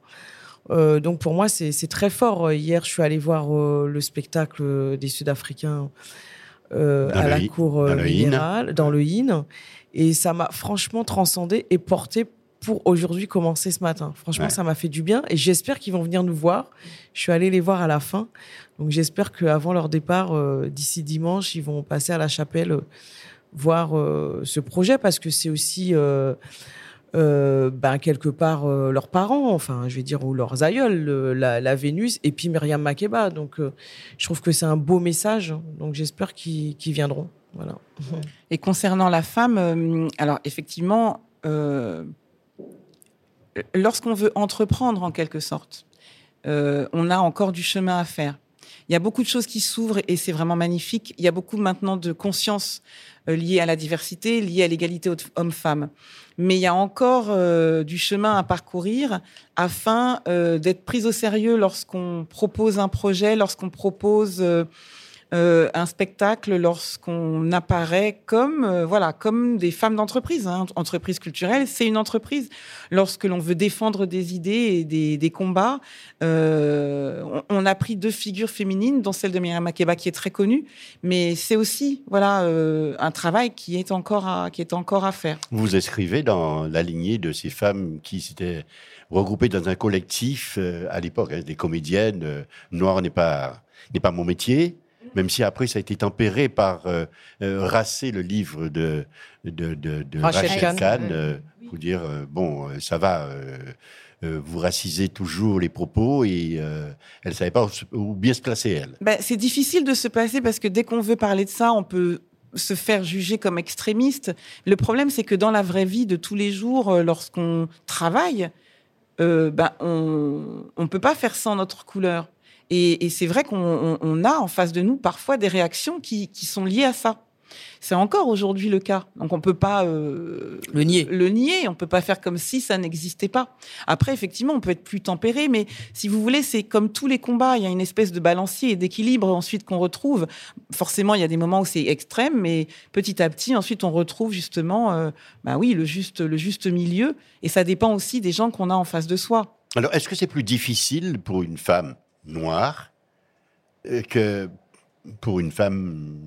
[SPEAKER 7] Euh, donc pour moi, c'est très fort. Hier, je suis allée voir le spectacle des Sud-Africains à la cour
[SPEAKER 4] dans le IN.
[SPEAKER 7] minérale, dans le IN. Et ça m'a franchement transcendé et porté pour aujourd'hui commencer ce matin. Franchement,
[SPEAKER 4] Ouais.
[SPEAKER 7] ça m'a fait du bien et j'espère qu'ils vont venir nous voir. Je suis allée les voir à la fin. Donc j'espère qu'avant leur départ, euh, d'ici dimanche, ils vont passer à la chapelle euh, voir euh, ce projet parce que c'est aussi euh, euh, ben, quelque part euh, leurs parents, enfin je vais dire, ou leurs aïeuls, le- la, la Vénus et puis Myriam Makeba. Donc euh, je trouve que c'est un beau message. Donc j'espère qu'ils viendront. Voilà.
[SPEAKER 8] Et concernant la femme, euh, alors effectivement, euh, lorsqu'on veut entreprendre en quelque sorte, euh, on a encore du chemin à faire. Il y a beaucoup de choses qui s'ouvrent et c'est vraiment magnifique. Il y a beaucoup maintenant de conscience euh, liée à la diversité, liée à l'égalité homme-femme. Mais il y a encore euh, du chemin à parcourir afin d'être prise au sérieux lorsqu'on propose un projet, lorsqu'on propose euh, un spectacle lorsqu'on apparaît comme euh, voilà comme des femmes d'entreprise. Hein. Entreprise culturelle, c'est une entreprise. Lorsque l'on veut défendre des idées et des, combats, euh, on, a pris deux figures féminines, dont celle de Myriam Makeba qui est très connue, mais c'est aussi voilà un travail qui est encore à, qui est encore à faire.
[SPEAKER 4] Vous inscrivez dans la lignée de ces femmes qui s'étaient regroupées dans un collectif à l'époque, hein, des comédiennes. euh, Noir n'est pas n'est pas mon métier, même si après ça a été tempéré par euh, euh, Racé, le livre de de, de, de
[SPEAKER 7] Rachel
[SPEAKER 4] Rachel
[SPEAKER 7] Kahn.
[SPEAKER 4] Kahn, euh, pour dire euh, bon, ça va. euh, euh, vous racisez toujours les propos et euh, elle savait pas où, bien se placer elle.
[SPEAKER 8] Ben, c'est difficile de se passer parce que dès qu'on veut parler de ça, on peut se faire juger comme extrémiste. Le problème, c'est que dans la vraie vie de tous les jours, lorsqu'on travaille, euh, ben, on ne peut pas faire sans notre couleur. Et, et c'est vrai qu'on on- on a en face de nous parfois des réactions qui, qui sont liées à ça. C'est encore aujourd'hui le cas. Donc on peut pas euh,
[SPEAKER 7] Le nier.
[SPEAKER 8] Le nier. On peut pas faire comme si ça n'existait pas. Après, effectivement, on peut être plus tempéré, mais si vous voulez, c'est comme tous les combats. Il y a une espèce de balancier et d'équilibre ensuite qu'on retrouve. Forcément, il y a des moments où c'est extrême, mais petit à petit, ensuite, on retrouve justement, euh, bah oui, le juste, le juste milieu. Et ça dépend aussi des gens qu'on a en face de soi.
[SPEAKER 4] Alors, est-ce que c'est plus difficile pour une femme noire que pour une femme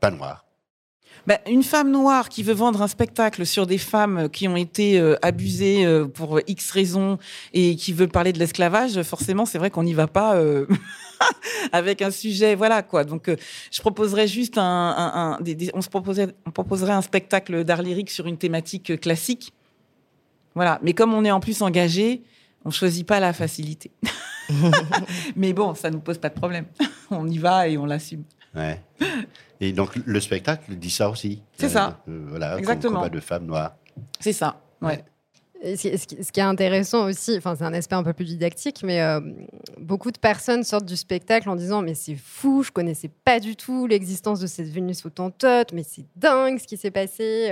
[SPEAKER 4] pas noire
[SPEAKER 8] Ben, une femme noire qui veut vendre un spectacle sur des femmes qui ont été euh, abusées euh, pour X raisons et qui veut parler de l'esclavage, forcément, c'est vrai qu'on n'y va pas euh, avec un sujet, voilà quoi. Donc, je proposerais juste un, on se proposerait, on proposerait un spectacle d'art lyrique sur une thématique classique, voilà. Mais comme on est en plus engagé, on choisit pas la facilité. Mais bon, ça nous pose pas de problème. on y va et on l'assume.
[SPEAKER 4] Ouais. Et donc, le spectacle dit ça aussi.
[SPEAKER 8] C'est ça.
[SPEAKER 4] Euh, voilà, comme
[SPEAKER 8] Exactement.
[SPEAKER 4] combat de femmes noires.
[SPEAKER 8] C'est ça. Ouais.
[SPEAKER 5] Qui- ce qui est intéressant aussi, enfin c'est un aspect un peu plus didactique, mais euh, beaucoup de personnes sortent du spectacle en disant mais c'est fou, je connaissais pas du tout l'existence de cette Vénus autantote, mais c'est dingue ce qui s'est passé.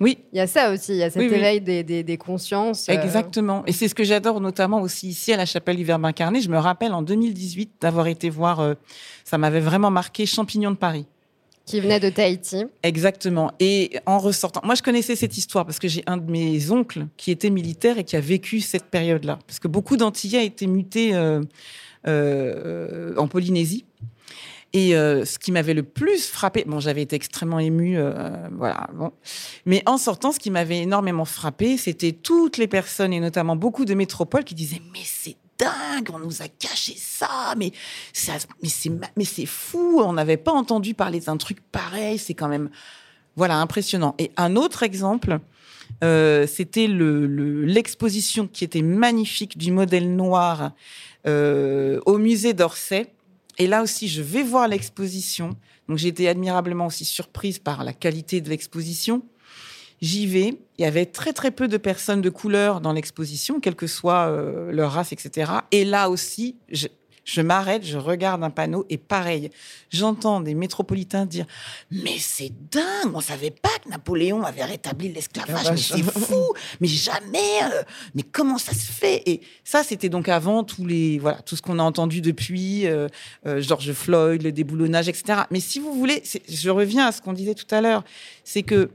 [SPEAKER 8] Oui.
[SPEAKER 5] Il y a ça aussi, il y a cet
[SPEAKER 8] Oui, oui.
[SPEAKER 5] éveil des, des- des consciences. euh.
[SPEAKER 8] Exactement. Et c'est ce que j'adore notamment aussi ici à la chapelle du Verbe incarné. Je me rappelle en 2018 d'avoir été voir, euh, ça m'avait vraiment marqué, Champignons de Paris.
[SPEAKER 5] Qui venait de Tahiti.
[SPEAKER 8] Exactement. Et en ressortant, moi je connaissais cette histoire parce que j'ai un de mes oncles qui était militaire et qui a vécu cette période-là. Parce que beaucoup d'Antillais étaient mutés euh, euh, en Polynésie. Et euh, ce qui m'avait le plus frappé, bon, j'avais été extrêmement émue, euh, voilà, bon. Mais en sortant, ce qui m'avait énormément frappé, c'était toutes les personnes, et notamment beaucoup de métropoles, qui disaient Mais c'est dingue, on nous a caché ça, mais, c'est fou, on n'avait pas entendu parler d'un truc pareil, c'est quand même voilà impressionnant. Et un autre exemple, euh, c'était le- le- l'exposition qui était magnifique du modèle noir au musée d'Orsay. Et là aussi, je vais voir l'exposition. Donc j'ai été admirablement aussi surprise par la qualité de l'exposition. J'y vais. Il y avait très très peu de personnes de couleur dans l'exposition, quelle que soit euh, leur race, etc. Et là aussi, je, m'arrête, je regarde un panneau et pareil, j'entends des métropolitains dire mais c'est dingue, on savait pas que Napoléon avait rétabli l'esclavage, mais c'est fou, mais jamais, euh, mais comment ça se fait? Et ça, c'était donc avant tous les voilà tout ce qu'on a entendu depuis euh, euh, George Floyd, le déboulonnage, etc. Mais si vous voulez, je reviens à ce qu'on disait tout à l'heure, c'est que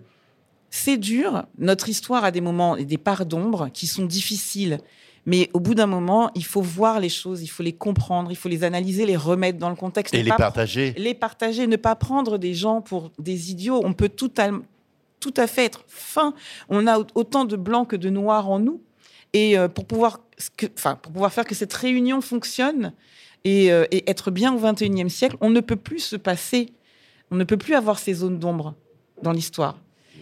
[SPEAKER 8] c'est dur. Notre histoire a des moments et des parts d'ombre qui sont difficiles. Mais au bout d'un moment, il faut voir les choses, il faut les comprendre, il faut les analyser, les remettre dans le contexte.
[SPEAKER 4] Et les partager.
[SPEAKER 8] les partager, ne pas prendre des gens pour des idiots. On peut tout à, tout à fait être fin. On a au- autant de blancs que de noirs en nous. Et euh, pour pouvoir, que- enfin, pour pouvoir faire que cette réunion fonctionne et, euh, et être bien au 21e siècle, on ne peut plus se passer, on ne peut plus avoir ces zones d'ombre dans l'histoire.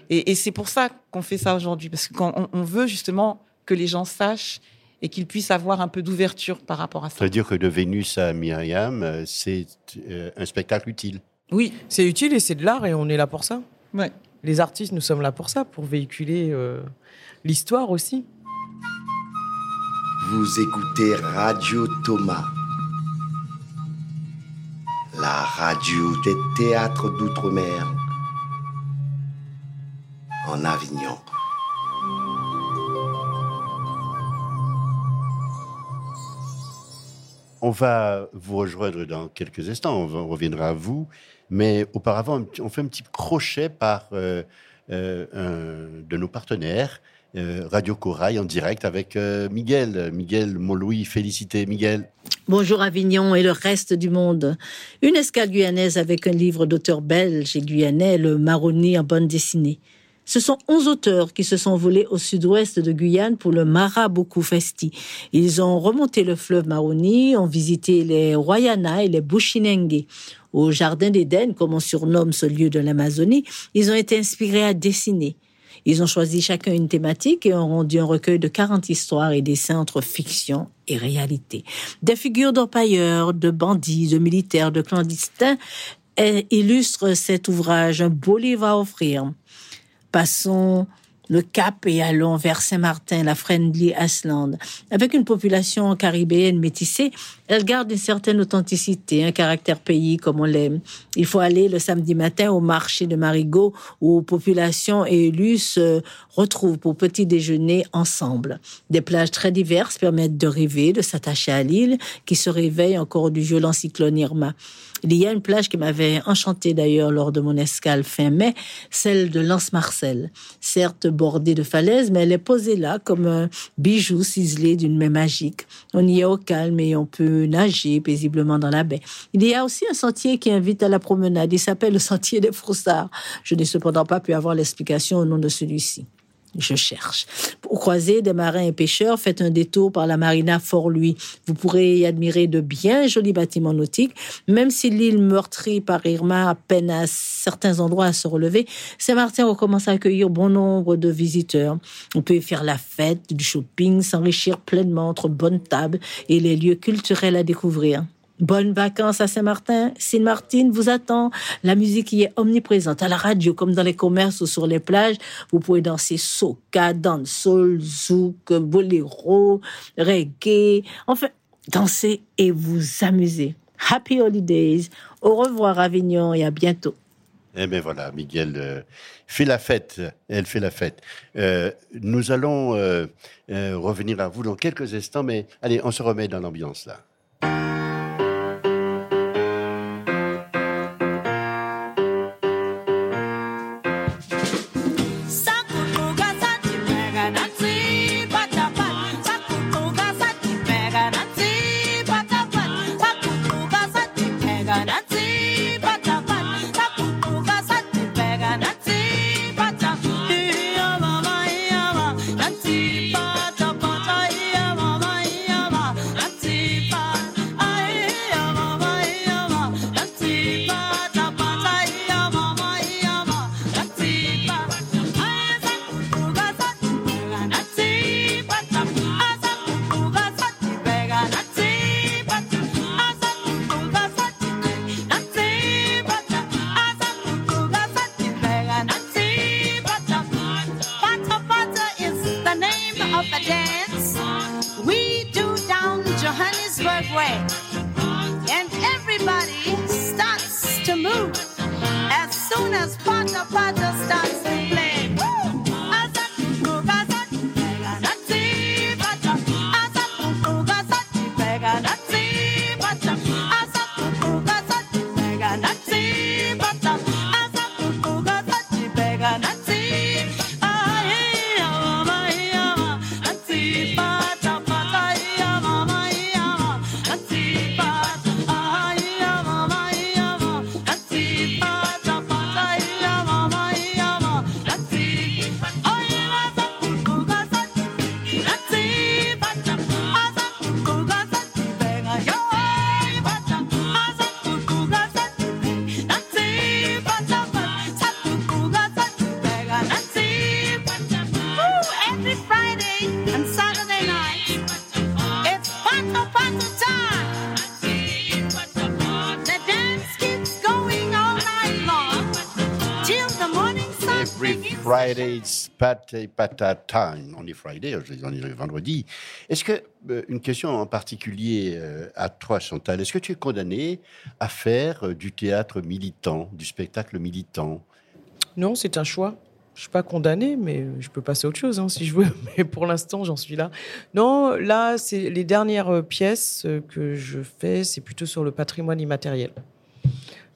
[SPEAKER 8] Et, et c'est pour ça qu'on fait ça aujourd'hui, parce qu'on on veut justement que les gens sachent et qu'ils puissent avoir un peu d'ouverture par rapport à ça.
[SPEAKER 4] Ça veut dire que de Vénus à Myriam, euh, c'est euh, un spectacle utile.
[SPEAKER 8] Oui.
[SPEAKER 7] C'est utile et c'est de l'art et on est là pour ça.
[SPEAKER 8] Ouais.
[SPEAKER 7] Les artistes, nous sommes là pour ça, pour véhiculer euh, l'histoire aussi.
[SPEAKER 14] Vous écoutez Radio Thomas, la radio des théâtres d'outre-mer en Avignon.
[SPEAKER 4] On va vous rejoindre dans quelques instants, on, reviendra à vous, mais auparavant, on fait un petit crochet par euh, euh, un de nos partenaires, euh, Radio Corail, en direct avec Miguel. Miguel Montlouis, félicité Miguel.
[SPEAKER 15] Bonjour Avignon et le reste du monde. Une escale guyanaise avec un livre d'auteur belge et guyanais, le Maroni en bande dessinée. Ce sont 11 auteurs qui se sont volés au sud-ouest de Guyane pour le Maraboku Festi. Ils ont remonté le fleuve Maroni, ont visité les Royana et les Bushinengue. Au Jardin d'Éden, comme on surnomme ce lieu de l'Amazonie, ils ont été inspirés à dessiner. Ils ont choisi chacun une thématique et ont rendu un recueil de 40 histoires et dessins entre fiction et réalité. Des figures d'orpailleurs, de bandits, de militaires, de clandestins eh, illustrent cet ouvrage. Un beau livre à offrir. Passons le Cap et allons vers Saint-Martin, la Friendly Island. Avec une population caribéenne métissée, elle garde une certaine authenticité, un caractère pays comme on l'aime. Il faut aller le samedi matin au marché de Marigot où population et élus se retrouvent pour petit déjeuner ensemble. Des plages très diverses permettent de rêver, de s'attacher à l'île qui se réveille encore du violent cyclone Irma. Il y a une plage qui m'avait enchanté d'ailleurs lors de mon escale fin mai, celle de Lens-Marcel. Certes bordée de falaises, mais elle est posée là comme un bijou ciselé d'une main magique. On y est au calme et on peut nager paisiblement dans la baie. Il y a aussi un sentier qui invite à la promenade. Il s'appelle le sentier des Froussards. Je n'ai cependant pas pu avoir l'explication au nom de celui-ci. Je cherche. Pour croiser des marins et pêcheurs, faites un détour par la marina Fort-Louis. Vous pourrez y admirer de bien jolis bâtiments nautiques. Même si l'île meurtrie par Irma peine à certains endroits à se relever, Saint-Martin recommence à accueillir bon nombre de visiteurs. On peut y faire la fête, du shopping, s'enrichir pleinement entre bonnes tables et les lieux culturels à découvrir. Bonnes vacances à Saint-Martin. Sainte-Martine vous attend. La musique y est omniprésente. À la radio, comme dans les commerces ou sur les plages, vous pouvez danser soca, dancehall, zouk, boléro, reggae. Enfin, danser et vous amuser. Happy holidays. Au revoir Avignon et à bientôt.
[SPEAKER 4] Eh bien voilà, Miguel euh, fait la fête, elle fait la fête. Euh, nous allons euh, revenir à vous dans quelques instants, mais allez, on se remet dans l'ambiance là.
[SPEAKER 12] Dance we do down Johannesburg way. And everybody starts to move as soon as Pata Pata starts Friday, it's Pata Pata time.
[SPEAKER 4] On est Friday, on est vendredi. Est-ce que, euh, une question en particulier euh, à toi, Chantal, est-ce que tu es condamné à faire euh, du théâtre militant, du spectacle militant?
[SPEAKER 7] Non, c'est un choix. je suis pas condamnée, mais je peux passer à autre chose hein, si je veux. Mais pour l'instant, j'en suis là. Non, là, c'est les dernières pièces que je fais, c'est plutôt sur le patrimoine immatériel.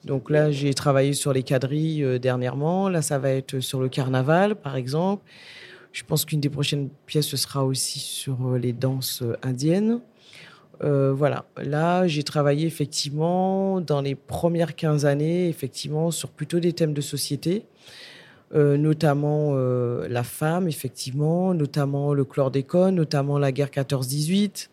[SPEAKER 7] Donc là, j'ai travaillé sur les quadrilles euh, dernièrement. Là, ça va être sur le carnaval, par exemple. Je pense qu'une des prochaines pièces, ce sera aussi sur euh, les danses euh, indiennes. Voilà. Là, j'ai travaillé effectivement dans les premières 15 années, effectivement, sur plutôt des thèmes de société, notamment la femme, effectivement, notamment le chlordécone, notamment la guerre 14-18,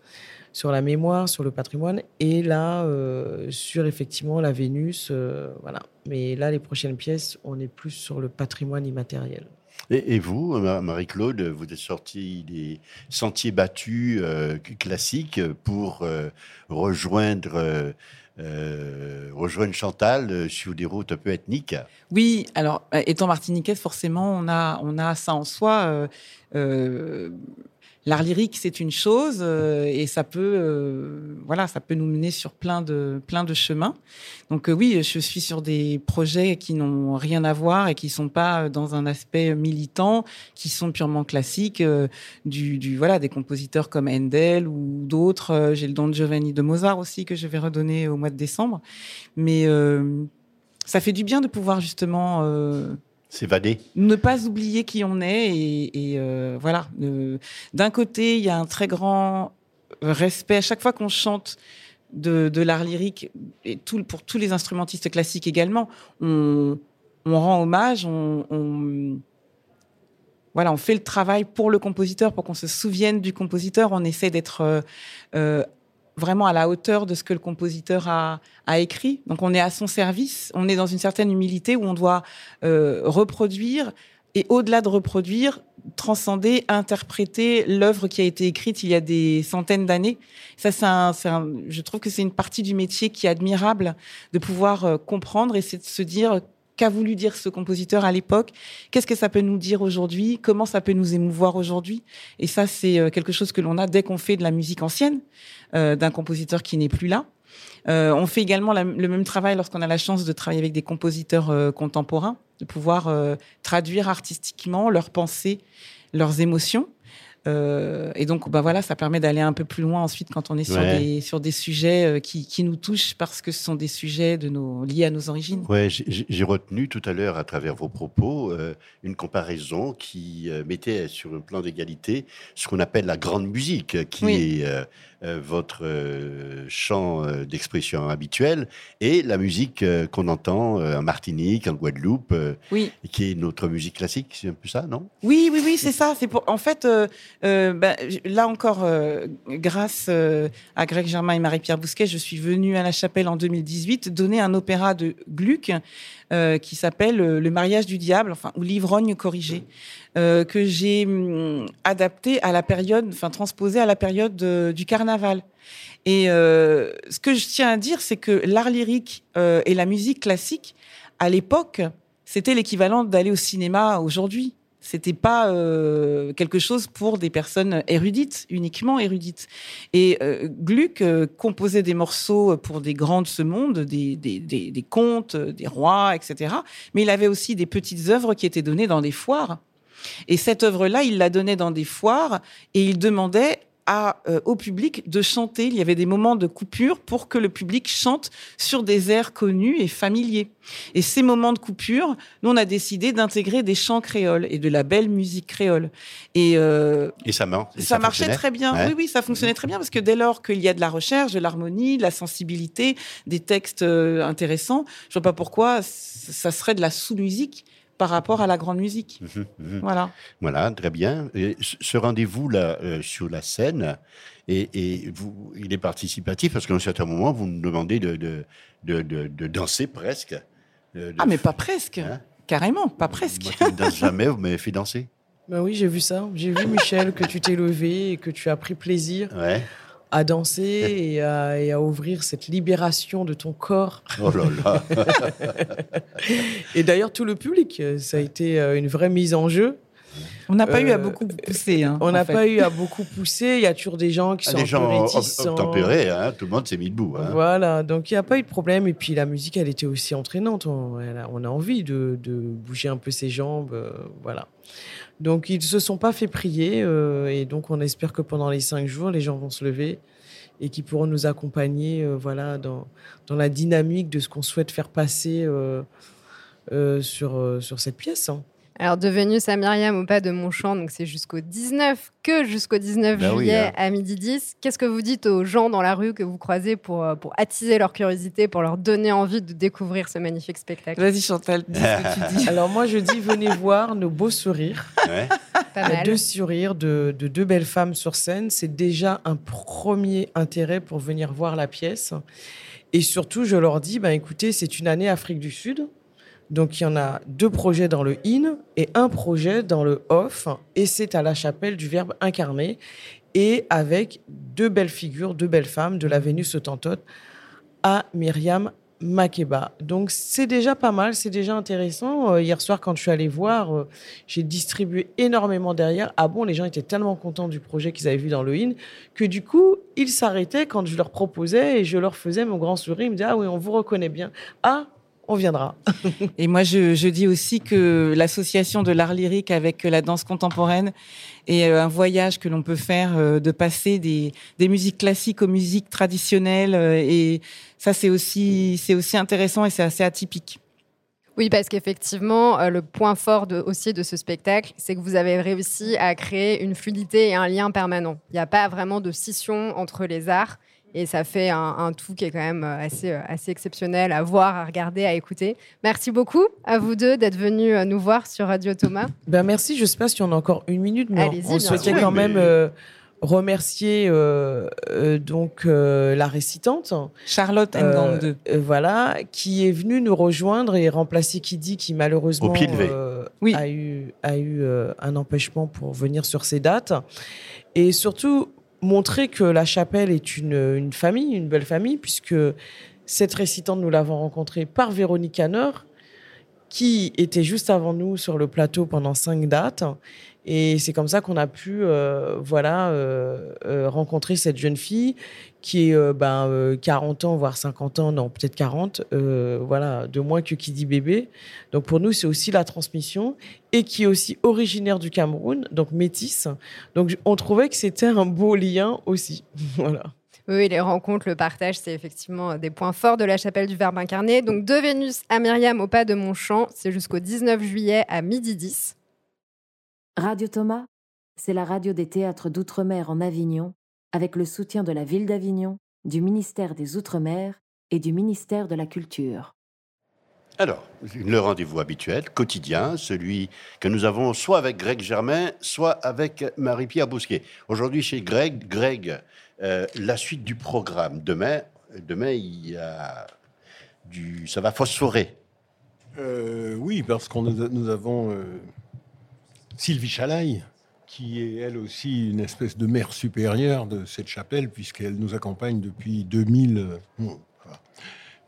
[SPEAKER 7] sur la mémoire, sur le patrimoine, et là, euh, sur effectivement la Vénus. euh, voilà. Mais là, les prochaines pièces, on est plus sur le patrimoine immatériel.
[SPEAKER 4] Et, et vous, Ma- Marie-Claude, vous êtes sorti des sentiers battus euh, classiques pour euh, rejoindre, euh, rejoindre Chantal sur des routes un peu ethniques?
[SPEAKER 8] Oui, alors étant martiniquaise, forcément, on a, on a ça en soi. euh, euh, L'art lyrique, c'est une chose euh, et ça peut, euh, voilà, ça peut nous mener sur plein de, plein de chemins. Donc euh, oui, je suis sur des projets qui n'ont rien à voir et qui sont pas euh, dans un aspect militant, qui sont purement classiques, euh, du, du voilà, des compositeurs comme Handel ou d'autres. J'ai le don Giovanni de Mozart aussi que je vais redonner au mois de décembre. Mais ça fait du bien de pouvoir justement Ne pas oublier qui on est et, euh, voilà. D'un côté, il y a un très grand respect à chaque fois qu'on chante de, l'art lyrique et tout, pour tous les instrumentistes classiques également. On, rend hommage, on, on- voilà, on fait le travail pour le compositeur, pour qu'on se souvienne du compositeur. On essaie d'être euh, euh, vraiment à la hauteur de ce que le compositeur a, a écrit. Donc on est à son service, on est dans une certaine humilité où on doit euh, reproduire et au-delà de reproduire, transcender, interpréter l'œuvre qui a été écrite il y a des centaines d'années. Ça, c'est un, un- je trouve que c'est une partie du métier qui est admirable de pouvoir euh, comprendre et c'est de se dire qu'a voulu dire ce compositeur à l'époque, qu'est-ce que ça peut nous dire aujourd'hui, comment ça peut nous émouvoir aujourd'hui? Et ça, c'est euh, quelque chose que l'on a dès qu'on fait de la musique ancienne, d'un compositeur qui n'est plus là. Euh, on fait également la- le même travail lorsqu'on a la chance de travailler avec des compositeurs euh, contemporains, de pouvoir euh, traduire artistiquement leurs pensées, leurs émotions. Euh, et donc, bah voilà, ça permet d'aller un peu plus loin ensuite quand on est sur,
[SPEAKER 4] Ouais.
[SPEAKER 8] des, sur des sujets euh, qui, qui nous touchent parce que ce sont des sujets de nos, liés à nos origines.
[SPEAKER 4] Ouais, j'ai- retenu tout à l'heure, à travers vos propos, euh, une comparaison qui euh, mettait sur un plan d'égalité ce qu'on appelle la grande musique, qui
[SPEAKER 8] Oui.
[SPEAKER 4] est euh, euh, votre euh, champ euh, d'expression habituel, et la musique euh, qu'on entend euh, en Martinique, en Guadeloupe, euh,
[SPEAKER 8] Oui.
[SPEAKER 4] qui est notre musique classique, c'est un peu ça, non?
[SPEAKER 8] Oui, oui, oui, c'est ça. C'est pour. En fait, euh, euh, ben, là encore, euh, grâce euh, à Greg Germain et Marie-Pierre Bousquet, je suis venue à la Chapelle en 2018 donner un opéra de Gluck euh, qui s'appelle euh, Le mariage du diable, enfin ou l'ivrogne corrigé, euh, que j'ai hum, adapté à la période, enfin transposé à la période de- du carnaval. Et euh, ce que je tiens à dire, c'est que l'art lyrique euh, et la musique classique, à l'époque, c'était l'équivalent d'aller au cinéma aujourd'hui. C'était pas quelque chose pour des personnes érudites, uniquement érudites. Et Gluck composait des morceaux pour des grands de ce monde, des, des, des contes, des rois, etc. Mais il avait aussi des petites œuvres qui étaient données dans des foires. Et cette œuvre-là, il la donnait dans des foires et il demandait à, euh, au public de chanter. Il y avait des moments de coupure pour que le public chante sur des airs connus et familiers. Et ces moments de coupure, nous, on a décidé d'intégrer des chants créoles et de la belle musique créole. Et, euh,
[SPEAKER 4] Et ça, mar-
[SPEAKER 8] ça, marchait très bien.
[SPEAKER 4] Ouais.
[SPEAKER 8] Oui, oui, ça fonctionnait très bien parce que dès lors qu'il y a de la recherche, de l'harmonie, de la sensibilité, des textes euh, intéressants, je vois pas pourquoi ça serait de la sous-musique par rapport à la grande musique.
[SPEAKER 4] Mhm, mhm.
[SPEAKER 8] Voilà.
[SPEAKER 4] Voilà, très bien. Et ce rendez-vous là euh, sur la scène, et, et vous, il est participatif parce qu'à un certain moment, vous nous demandez de, de, de, de- de danser presque. Euh, de-
[SPEAKER 8] Ah, mais pas presque.
[SPEAKER 4] Hein
[SPEAKER 8] Carrément, pas presque.
[SPEAKER 4] Moi ne danse jamais, vous m'avez fait danser.
[SPEAKER 7] Ben oui, j'ai vu ça. J'ai vu, Michel, que tu t'es levé et que tu as pris plaisir
[SPEAKER 4] Ouais.
[SPEAKER 7] À danser et à, et à ouvrir cette libération de ton corps.
[SPEAKER 4] Oh là là.
[SPEAKER 7] et d'ailleurs, tout le public, euh, ça a été euh, une vraie mise en jeu.
[SPEAKER 8] On n'a pas eu à
[SPEAKER 7] Euh,
[SPEAKER 8] beaucoup pousser. hein,
[SPEAKER 7] On n'a pas eu à beaucoup pousser. Il y a toujours des gens qui
[SPEAKER 4] Ah,
[SPEAKER 7] sont
[SPEAKER 4] des
[SPEAKER 7] un
[SPEAKER 4] gens obtempérés, hein, tout le monde s'est mis debout. hein.
[SPEAKER 7] Voilà, donc il n'y a pas eu de problème. Et puis la musique, elle était aussi entraînante. On, a, on a envie de, de bouger un peu ses jambes. euh, voilà. Donc ils ne se sont pas fait prier. euh, et donc on espère que pendant les cinq jours, les gens vont se lever et qu'ils pourront nous accompagner euh, voilà, dans, dans la dynamique de ce qu'on souhaite faire passer euh, euh, sur, euh, sur cette pièce. hein.
[SPEAKER 5] Alors, de Vénus à Myriam au pas de Montchamp, donc c'est jusqu'au 19, que jusqu'au 19
[SPEAKER 4] Bah oui,
[SPEAKER 5] juillet
[SPEAKER 4] hein.
[SPEAKER 5] à midi 10. Qu'est-ce que vous dites aux gens dans la rue que vous croisez pour, euh, pour attiser leur curiosité, pour leur donner envie de découvrir ce magnifique spectacle?
[SPEAKER 8] Vas-y Chantal, dis ce que tu dis.
[SPEAKER 7] Alors moi, je dis, venez voir nos beaux sourires.
[SPEAKER 4] Ouais.
[SPEAKER 5] Pas mal.
[SPEAKER 7] deux sourires de, de deux belles femmes sur scène. C'est déjà un premier intérêt pour venir voir la pièce. Et surtout, je leur dis, ben, écoutez, c'est une année Afrique du Sud. Donc, il y en a deux projets dans le in et un projet dans le off. Et c'est à la chapelle du Verbe incarné. Et avec deux belles figures, deux belles femmes de la Vénus Autantote à Myriam Makeba. Donc c'est déjà pas mal, c'est déjà intéressant. Euh, hier soir, quand je suis allée voir, euh, j'ai distribué énormément derrière. Ah bon, les gens étaient tellement contents du projet qu'ils avaient vu dans le IN que du coup, ils s'arrêtaient quand je leur proposais et je leur faisais mon grand sourire. Ils me disaient, ah oui, on vous reconnaît bien. Ah, on viendra.
[SPEAKER 8] Et moi, je, je dis aussi que l'association de l'art lyrique avec la danse contemporaine est euh, un voyage que l'on peut faire euh, de passer des, des musiques classiques aux musiques traditionnelles. euh, Et ça, c'est aussi, c'est aussi intéressant et c'est assez atypique.
[SPEAKER 5] Oui, parce qu'effectivement, euh, le point fort de- aussi de ce spectacle, c'est que vous avez réussi à créer une fluidité et un lien permanent. Il n'y a pas vraiment de scission entre les arts. Et ça fait un, un tout qui est quand même euh, assez, euh, assez exceptionnel à voir, à regarder, à écouter. Merci beaucoup à vous deux d'être venus euh, nous voir sur Radio Thomas.
[SPEAKER 7] Ben merci, je sais pas si on a encore une minute, mais on souhaitait
[SPEAKER 5] sûr.
[SPEAKER 7] quand même euh, remercier euh, euh, donc euh, la récitante.
[SPEAKER 8] Charlotte
[SPEAKER 7] Euh,
[SPEAKER 8] Ngande.
[SPEAKER 7] euh, voilà, qui est venue nous rejoindre et remplacer Kidi, qui malheureusement
[SPEAKER 4] Au pied levé.
[SPEAKER 7] euh,
[SPEAKER 8] Oui.
[SPEAKER 7] a eu, a eu euh, un empêchement pour venir sur ces dates. Et surtout, montrer que la chapelle est une, une famille, une belle famille, puisque cette récitante, nous l'avons rencontrée par Véronique Hanner, qui était juste avant nous sur le plateau pendant cinq dates. Et c'est comme ça qu'on a pu euh, voilà, euh, euh, rencontrer cette jeune fille qui est ben, euh, 40 ans, voire 50 ans, non, peut-être 40, euh, voilà, de moins que qui dit bébé. Donc pour nous, c'est aussi la transmission et qui est aussi originaire du Cameroun, donc métisse. Donc on trouvait que c'était un beau lien aussi. voilà.
[SPEAKER 5] Oui, les rencontres, le partage, c'est effectivement des points forts de la chapelle du Verbe incarné. Donc, de Vénus à Myriam au pas de Montchamp, c'est jusqu'au 19 juillet à midi 10.
[SPEAKER 1] Radio Thomas, c'est la radio des théâtres d'outre-mer en Avignon, avec le soutien de la ville d'Avignon, du ministère des Outre-mer et du ministère de la Culture.
[SPEAKER 4] Alors, le rendez-vous habituel, quotidien, celui que nous avons soit avec Greg Germain, soit avec Marie-Pierre Bousquet. Aujourd'hui, chez Greg, Greg, euh, la suite du programme. Demain, demain il y a du, ça va phosphorer.
[SPEAKER 2] Euh, oui, parce qu'on nous, avons euh, Sylvie Chalaille, qui est elle aussi une espèce de mère supérieure de cette chapelle, puisqu'elle nous accompagne depuis 2000. euh.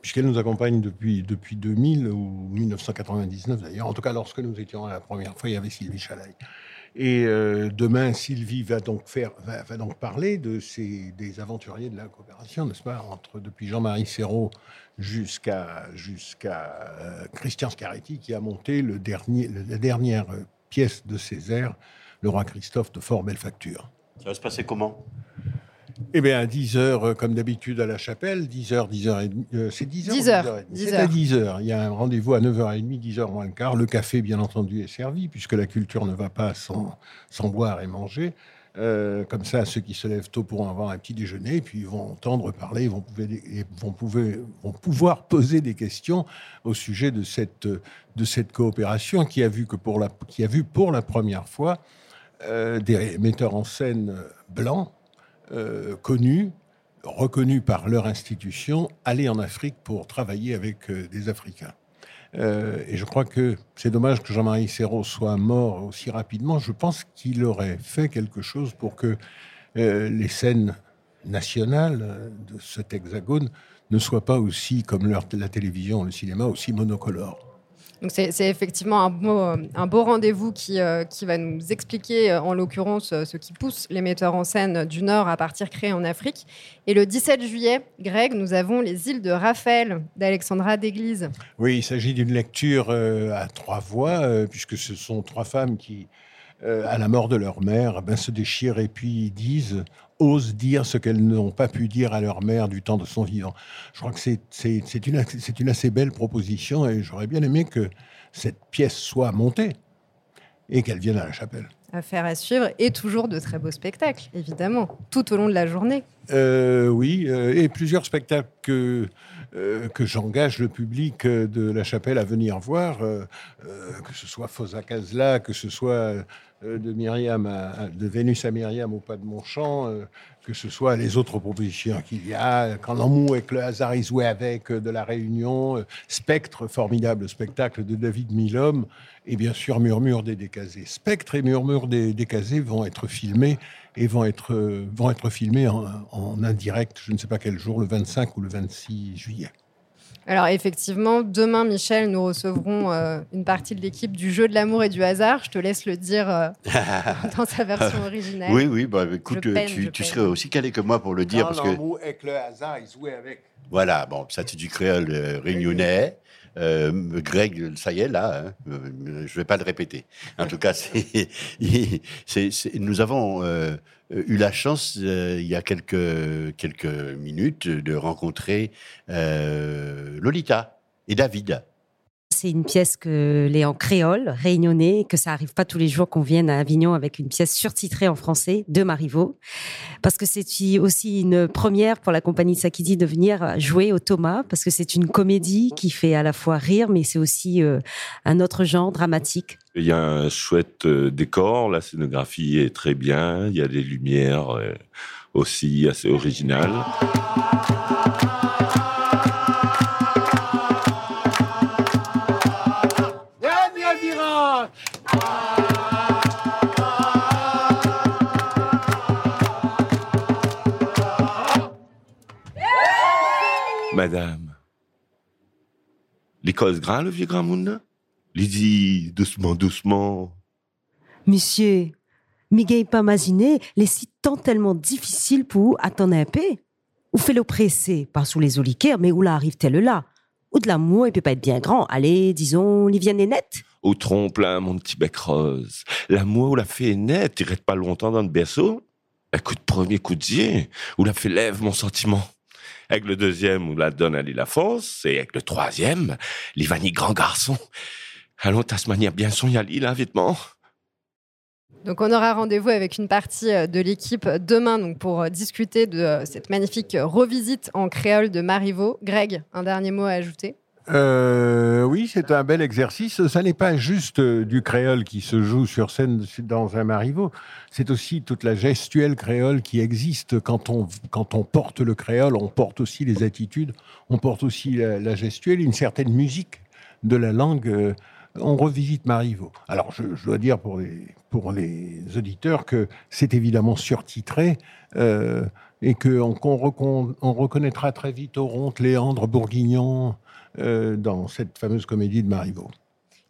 [SPEAKER 2] Puisqu'elle nous accompagne depuis, depuis 2000 ou 1999 d'ailleurs. En tout cas, lorsque nous étions la première fois, il y avait Sylvie Chalaille. Et euh, demain, Sylvie va donc faire, va, donc parler de ces des aventuriers de la coopération, n'est-ce pas, entre depuis Jean-Marie Serrault jusqu'à jusqu'à euh, Christian Scaretti qui a monté le dernier, la dernière pièce de Césaire, le roi Christophe de fort belle facture.
[SPEAKER 4] Ça va se passer comment?
[SPEAKER 2] Eh bien, à 10 heures, euh, comme d'habitude à la chapelle, 10 heures, 10 heures et demie, euh, c'est 10 heures.
[SPEAKER 5] 10
[SPEAKER 2] ou
[SPEAKER 5] heures,
[SPEAKER 2] 10h30?
[SPEAKER 5] 10
[SPEAKER 2] C'est à 10 heures. Il y a un rendez-vous à 9h30, 10 heures moins le quart. Le café, bien entendu, est servi, puisque la culture ne va pas sans, sans boire et manger. Euh, comme ça, ceux qui se lèvent tôt pourront avoir un petit déjeuner, puis ils vont entendre parler, ils vont, et vont, pouvoir, vont pouvoir poser des questions au sujet de cette, de cette coopération qui a vu, que pour, la, qui a vu pour la première fois euh, des metteurs en scène blancs, euh, connus, reconnus par leur institution, aller en Afrique pour travailler avec des Africains. Euh, et je crois que c'est dommage que Jean-Marie Serrault soit mort aussi rapidement. Je pense qu'il aurait fait quelque chose pour que euh, les scènes nationales de cet hexagone ne soient pas aussi, comme la télévision, le cinéma, aussi monocolores.
[SPEAKER 5] Donc c'est effectivement un beau, euh, rendez-vous qui, euh, qui va nous expliquer, euh, en l'occurrence, ce qui pousse les metteurs en scène du Nord à partir créer en Afrique. Et le 17 juillet, Greg, nous avons les îles de Raphaël d'Alexandra d'Église.
[SPEAKER 2] Oui, il s'agit d'une lecture à trois voix, puisque ce sont trois femmes qui, à la mort de leur mère, ben, se déchirent et puis disent, osent dire ce qu'elles n'ont pas pu dire à leur mère du temps de son vivant. Je crois que c'est une, assez belle proposition et j'aurais bien aimé que cette pièce soit montée et qu'elle vienne à la chapelle.
[SPEAKER 5] Affaire à suivre et toujours de très beaux spectacles, évidemment, tout au long de la journée.
[SPEAKER 2] Euh, oui, euh, et plusieurs spectacles que, euh, que j'engage le public de la chapelle à venir voir, que ce soit Fosa Casla, que ce soit à- à- de Vénus à Myriam au pas de Montchamp, euh, que ce soit les autres propositions qu'il y a, Quand l'amour et que le hasard y jouait avec euh, de la Réunion, euh, Spectre, formidable spectacle de David Milhomme, et bien sûr Murmure des Décasés. Spectre et Murmure des Décasés vont être filmés et vont être, euh, vont être filmés en, en indirect, je ne sais pas quel jour, le 25 ou le 26 juillet.
[SPEAKER 5] Alors effectivement, demain, Michel, nous recevrons euh, une partie de l'équipe du jeu de l'amour et du hasard. Je te laisse le dire euh, dans sa version originale.
[SPEAKER 4] Oui, oui, bah, écoute,
[SPEAKER 5] Je peine,
[SPEAKER 4] tu,
[SPEAKER 5] je
[SPEAKER 4] tu
[SPEAKER 5] peine.
[SPEAKER 4] Serais aussi calé que moi pour le dire.
[SPEAKER 2] Quand
[SPEAKER 4] parce que
[SPEAKER 2] l'amour et que le hasard, ils jouaient avec.
[SPEAKER 4] Voilà, bon, ça c'est du créole euh, réunionnais. Euh, Greg, ça y est, là, hein, euh, je ne vais pas le répéter. En tout cas, c'est, c'est- c'est- nous avons euh, eu la chance, euh, il y a quelques, quelques minutes, de rencontrer euh, Lolita et David.
[SPEAKER 16] C'est une pièce que les en créole, réunionnais, que ça arrive pas tous les jours qu'on vienne à Avignon avec une pièce surtitrée en français de Marivaux. Parce que c'est aussi une première pour la compagnie Sakidi de venir jouer au Thomas, parce que c'est une comédie qui fait à la fois rire, mais c'est aussi euh, un autre genre dramatique.
[SPEAKER 17] Il y a un chouette euh, décor, la scénographie est très bien, il y a des lumières euh, aussi assez originales. Madame, l'école grand, le vieux grand monde Il dit doucement, doucement.
[SPEAKER 16] Monsieur, Miguel pas imaginer les sites tant tellement difficiles pour attendre un peu. Ou fait le pas sous les oliquaires, mais où là arrive-t-elle là? Ou de l'amour, il peut pas être bien grand. Allez, disons, Liviane est nette.
[SPEAKER 17] Au trompe là, mon petit bec rose. L'amour ou la fait net, il reste pas longtemps dans le berceau. Un coup de premier coup de dieu, ou la fait lève mon sentiment. Avec le deuxième, ou la donne à la force, et avec le troisième, l'Ivani grand garçon. Allons, Tasmania, bien son yali, là, vêtement.
[SPEAKER 5] Donc on aura rendez-vous avec une partie euh, de l'équipe demain donc pour euh, discuter de euh, cette magnifique revisite en créole de Marivaux. Greg, un dernier mot à ajouter?
[SPEAKER 2] Euh, oui, c'est un bel exercice. Ça n'est pas juste euh, du créole qui se joue sur scène dans un marivaux. C'est aussi toute la gestuelle créole qui existe. Quand on, quand on porte le créole, on porte aussi les attitudes, on porte aussi la, gestuelle, une certaine musique de la langue. euh, on revisite Marivaux. Alors, je, dois dire pour les, pour les auditeurs que c'est évidemment surtitré et qu'on on reconnaîtra très vite Oronte, Léandre, Bourguignon euh, dans cette fameuse comédie de Marivaux.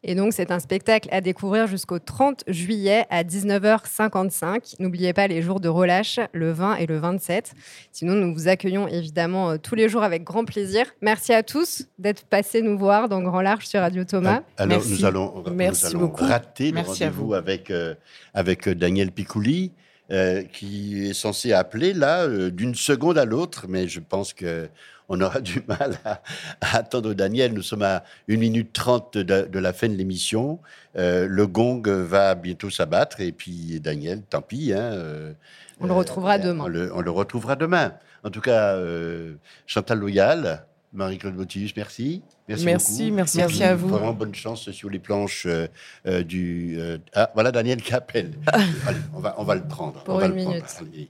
[SPEAKER 5] Et donc c'est un spectacle à découvrir jusqu'au 30 juillet à 19h55. N'oubliez pas les jours de relâche, le 20 et le 27. Sinon nous vous accueillons évidemment euh, tous les jours avec grand plaisir. Merci à tous d'être passés nous voir dans Grand Large sur Radio Thomas.
[SPEAKER 4] Alors
[SPEAKER 5] Merci.
[SPEAKER 4] nous allons, nous
[SPEAKER 5] Merci
[SPEAKER 4] allons
[SPEAKER 5] beaucoup.
[SPEAKER 4] rater le
[SPEAKER 5] Merci à
[SPEAKER 4] rendez-vous
[SPEAKER 5] vous.
[SPEAKER 4] avec, euh, avec Daniel Picouli, euh, qui est censé appeler là euh, d'une seconde à l'autre, mais je pense que on aura du mal à, à attendre Daniel. Nous sommes à 1 minute 30 de, de la fin de l'émission. Euh, le gong va bientôt s'abattre et puis Daniel, tant pis. hein, euh,
[SPEAKER 5] On le retrouvera demain.
[SPEAKER 4] on le, on le retrouvera demain. En tout cas, euh, Chantal Loyal, Marie-Claude Botius, merci.
[SPEAKER 7] Merci,
[SPEAKER 4] beaucoup.
[SPEAKER 7] merci,
[SPEAKER 4] Et
[SPEAKER 7] merci
[SPEAKER 4] puis,
[SPEAKER 7] à vous.
[SPEAKER 4] Vraiment bonne chance sur les planches euh, euh, du. euh, ah, voilà Daniel qui appelle. Allez, on, va, on va le prendre.
[SPEAKER 5] Pour
[SPEAKER 4] on va
[SPEAKER 5] une
[SPEAKER 4] le prendre.
[SPEAKER 5] minute.
[SPEAKER 4] Allez.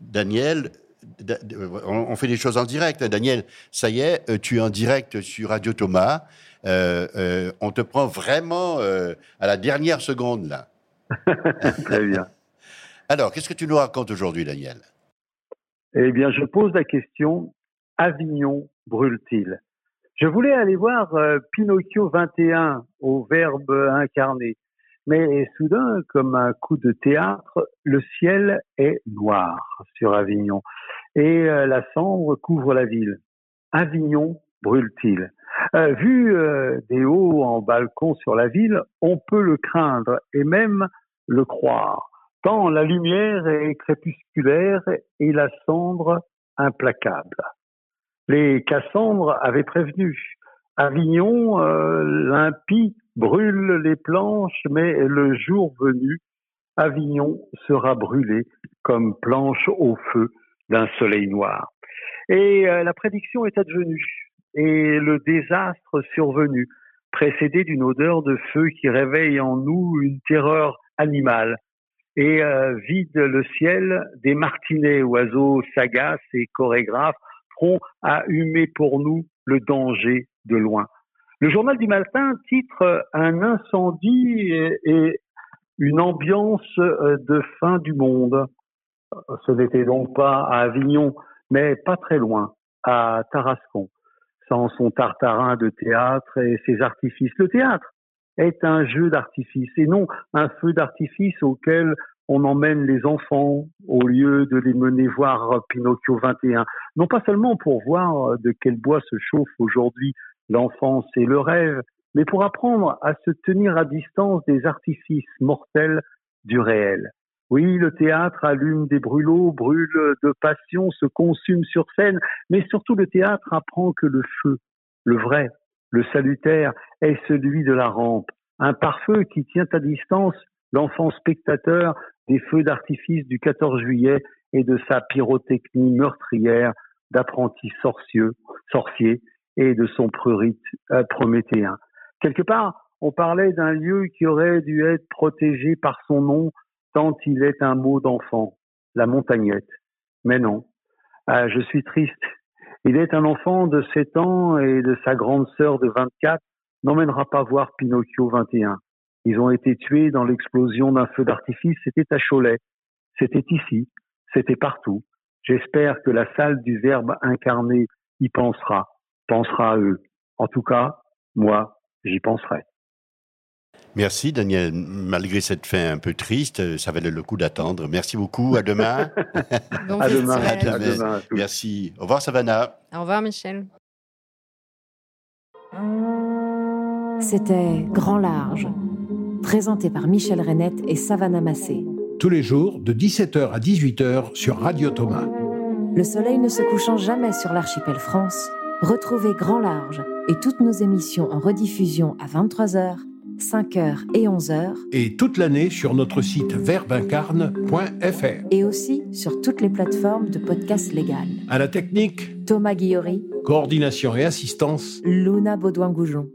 [SPEAKER 4] Daniel, Da- on, fait des choses en direct. Daniel, ça y est, euh, tu es en direct sur Radio Thomas. Euh, euh, on te prend vraiment euh, à la dernière seconde là.
[SPEAKER 18] Très bien.
[SPEAKER 4] Alors, qu'est-ce que tu nous racontes aujourd'hui, Daniel?
[SPEAKER 18] Eh bien, je pose la question Avignon brûle-t-il? Je voulais aller voir Pinocchio 21 au verbe incarné. Mais soudain, comme un coup de théâtre, le ciel est noir sur Avignon et euh, la cendre couvre la ville. Avignon brûle-t-il? Euh, Vu euh, des hauts en balcon sur la ville, on peut le craindre et même le croire, tant la lumière est crépusculaire et la cendre implacable. Les Cassandres avaient prévenu. Avignon, limpide, brûle les planches, mais le jour venu, Avignon sera brûlé comme planche au feu d'un soleil noir. Et euh, la prédiction est advenue, et le désastre survenu, précédé d'une odeur de feu qui réveille en nous une terreur animale, et euh, vide le ciel des martinets, oiseaux sagaces et chorégraphes, prompt à humer pour nous le danger de loin. Le journal du matin titre Un incendie et, une ambiance euh, de fin du monde. Ce n'était donc pas à Avignon, mais pas très loin, à Tarascon, sans son tartarin de théâtre et ses artifices. Le théâtre est un jeu d'artifice et non un feu d'artifice auquel on emmène les enfants au lieu de les mener voir Pinocchio 21. Non pas seulement pour voir de quel bois se chauffe aujourd'hui l'enfance et le rêve, mais pour apprendre à se tenir à distance des artifices mortels du réel. Oui, le théâtre allume des brûlots, brûle de passion, se consume sur scène, mais surtout le théâtre apprend que le feu, le vrai, le salutaire, est celui de la rampe, un pare-feu qui tient à distance l'enfant spectateur des feux d'artifice du 14 juillet et de sa pyrotechnie meurtrière d'apprenti sorcieux, sorcier et de son prurite euh, prométhéen. Quelque part, on parlait d'un lieu qui aurait dû être protégé par son nom tant il est un mot d'enfant, la montagnette. Mais non, ah, je suis triste. Il est un enfant de 7 ans et de sa grande sœur de 24 n'emmènera pas voir Pinocchio 21. Ils ont été tués dans l'explosion d'un feu d'artifice. C'était à Cholet. C'était ici. C'était partout. J'espère que la salle du Verbe incarné y pensera, pensera à eux. En tout cas, moi, j'y penserai.
[SPEAKER 4] Merci Daniel, malgré cette fin un peu triste, ça valait le coup d'attendre. Merci beaucoup, à demain.
[SPEAKER 5] Bon
[SPEAKER 18] À demain. À demain à.
[SPEAKER 4] Merci. Au revoir Savannah.
[SPEAKER 5] Au revoir Michel.
[SPEAKER 1] C'était Grand Large, présenté par Michel Renette et Savannah Massé.
[SPEAKER 2] Tous les jours, de 17h à 18h sur Radio Thomas.
[SPEAKER 1] Le soleil ne se couchant jamais sur l'archipel France, retrouvez Grand Large et toutes nos émissions en rediffusion à 23h, 5h et 11h,
[SPEAKER 2] Et toute l'année sur notre site verbincarne.fr.
[SPEAKER 1] et aussi sur toutes les plateformes de podcasts légales.
[SPEAKER 2] À la technique,
[SPEAKER 1] Thomas Guillory,
[SPEAKER 2] coordination et assistance,
[SPEAKER 1] Luna Baudouin-Goujon.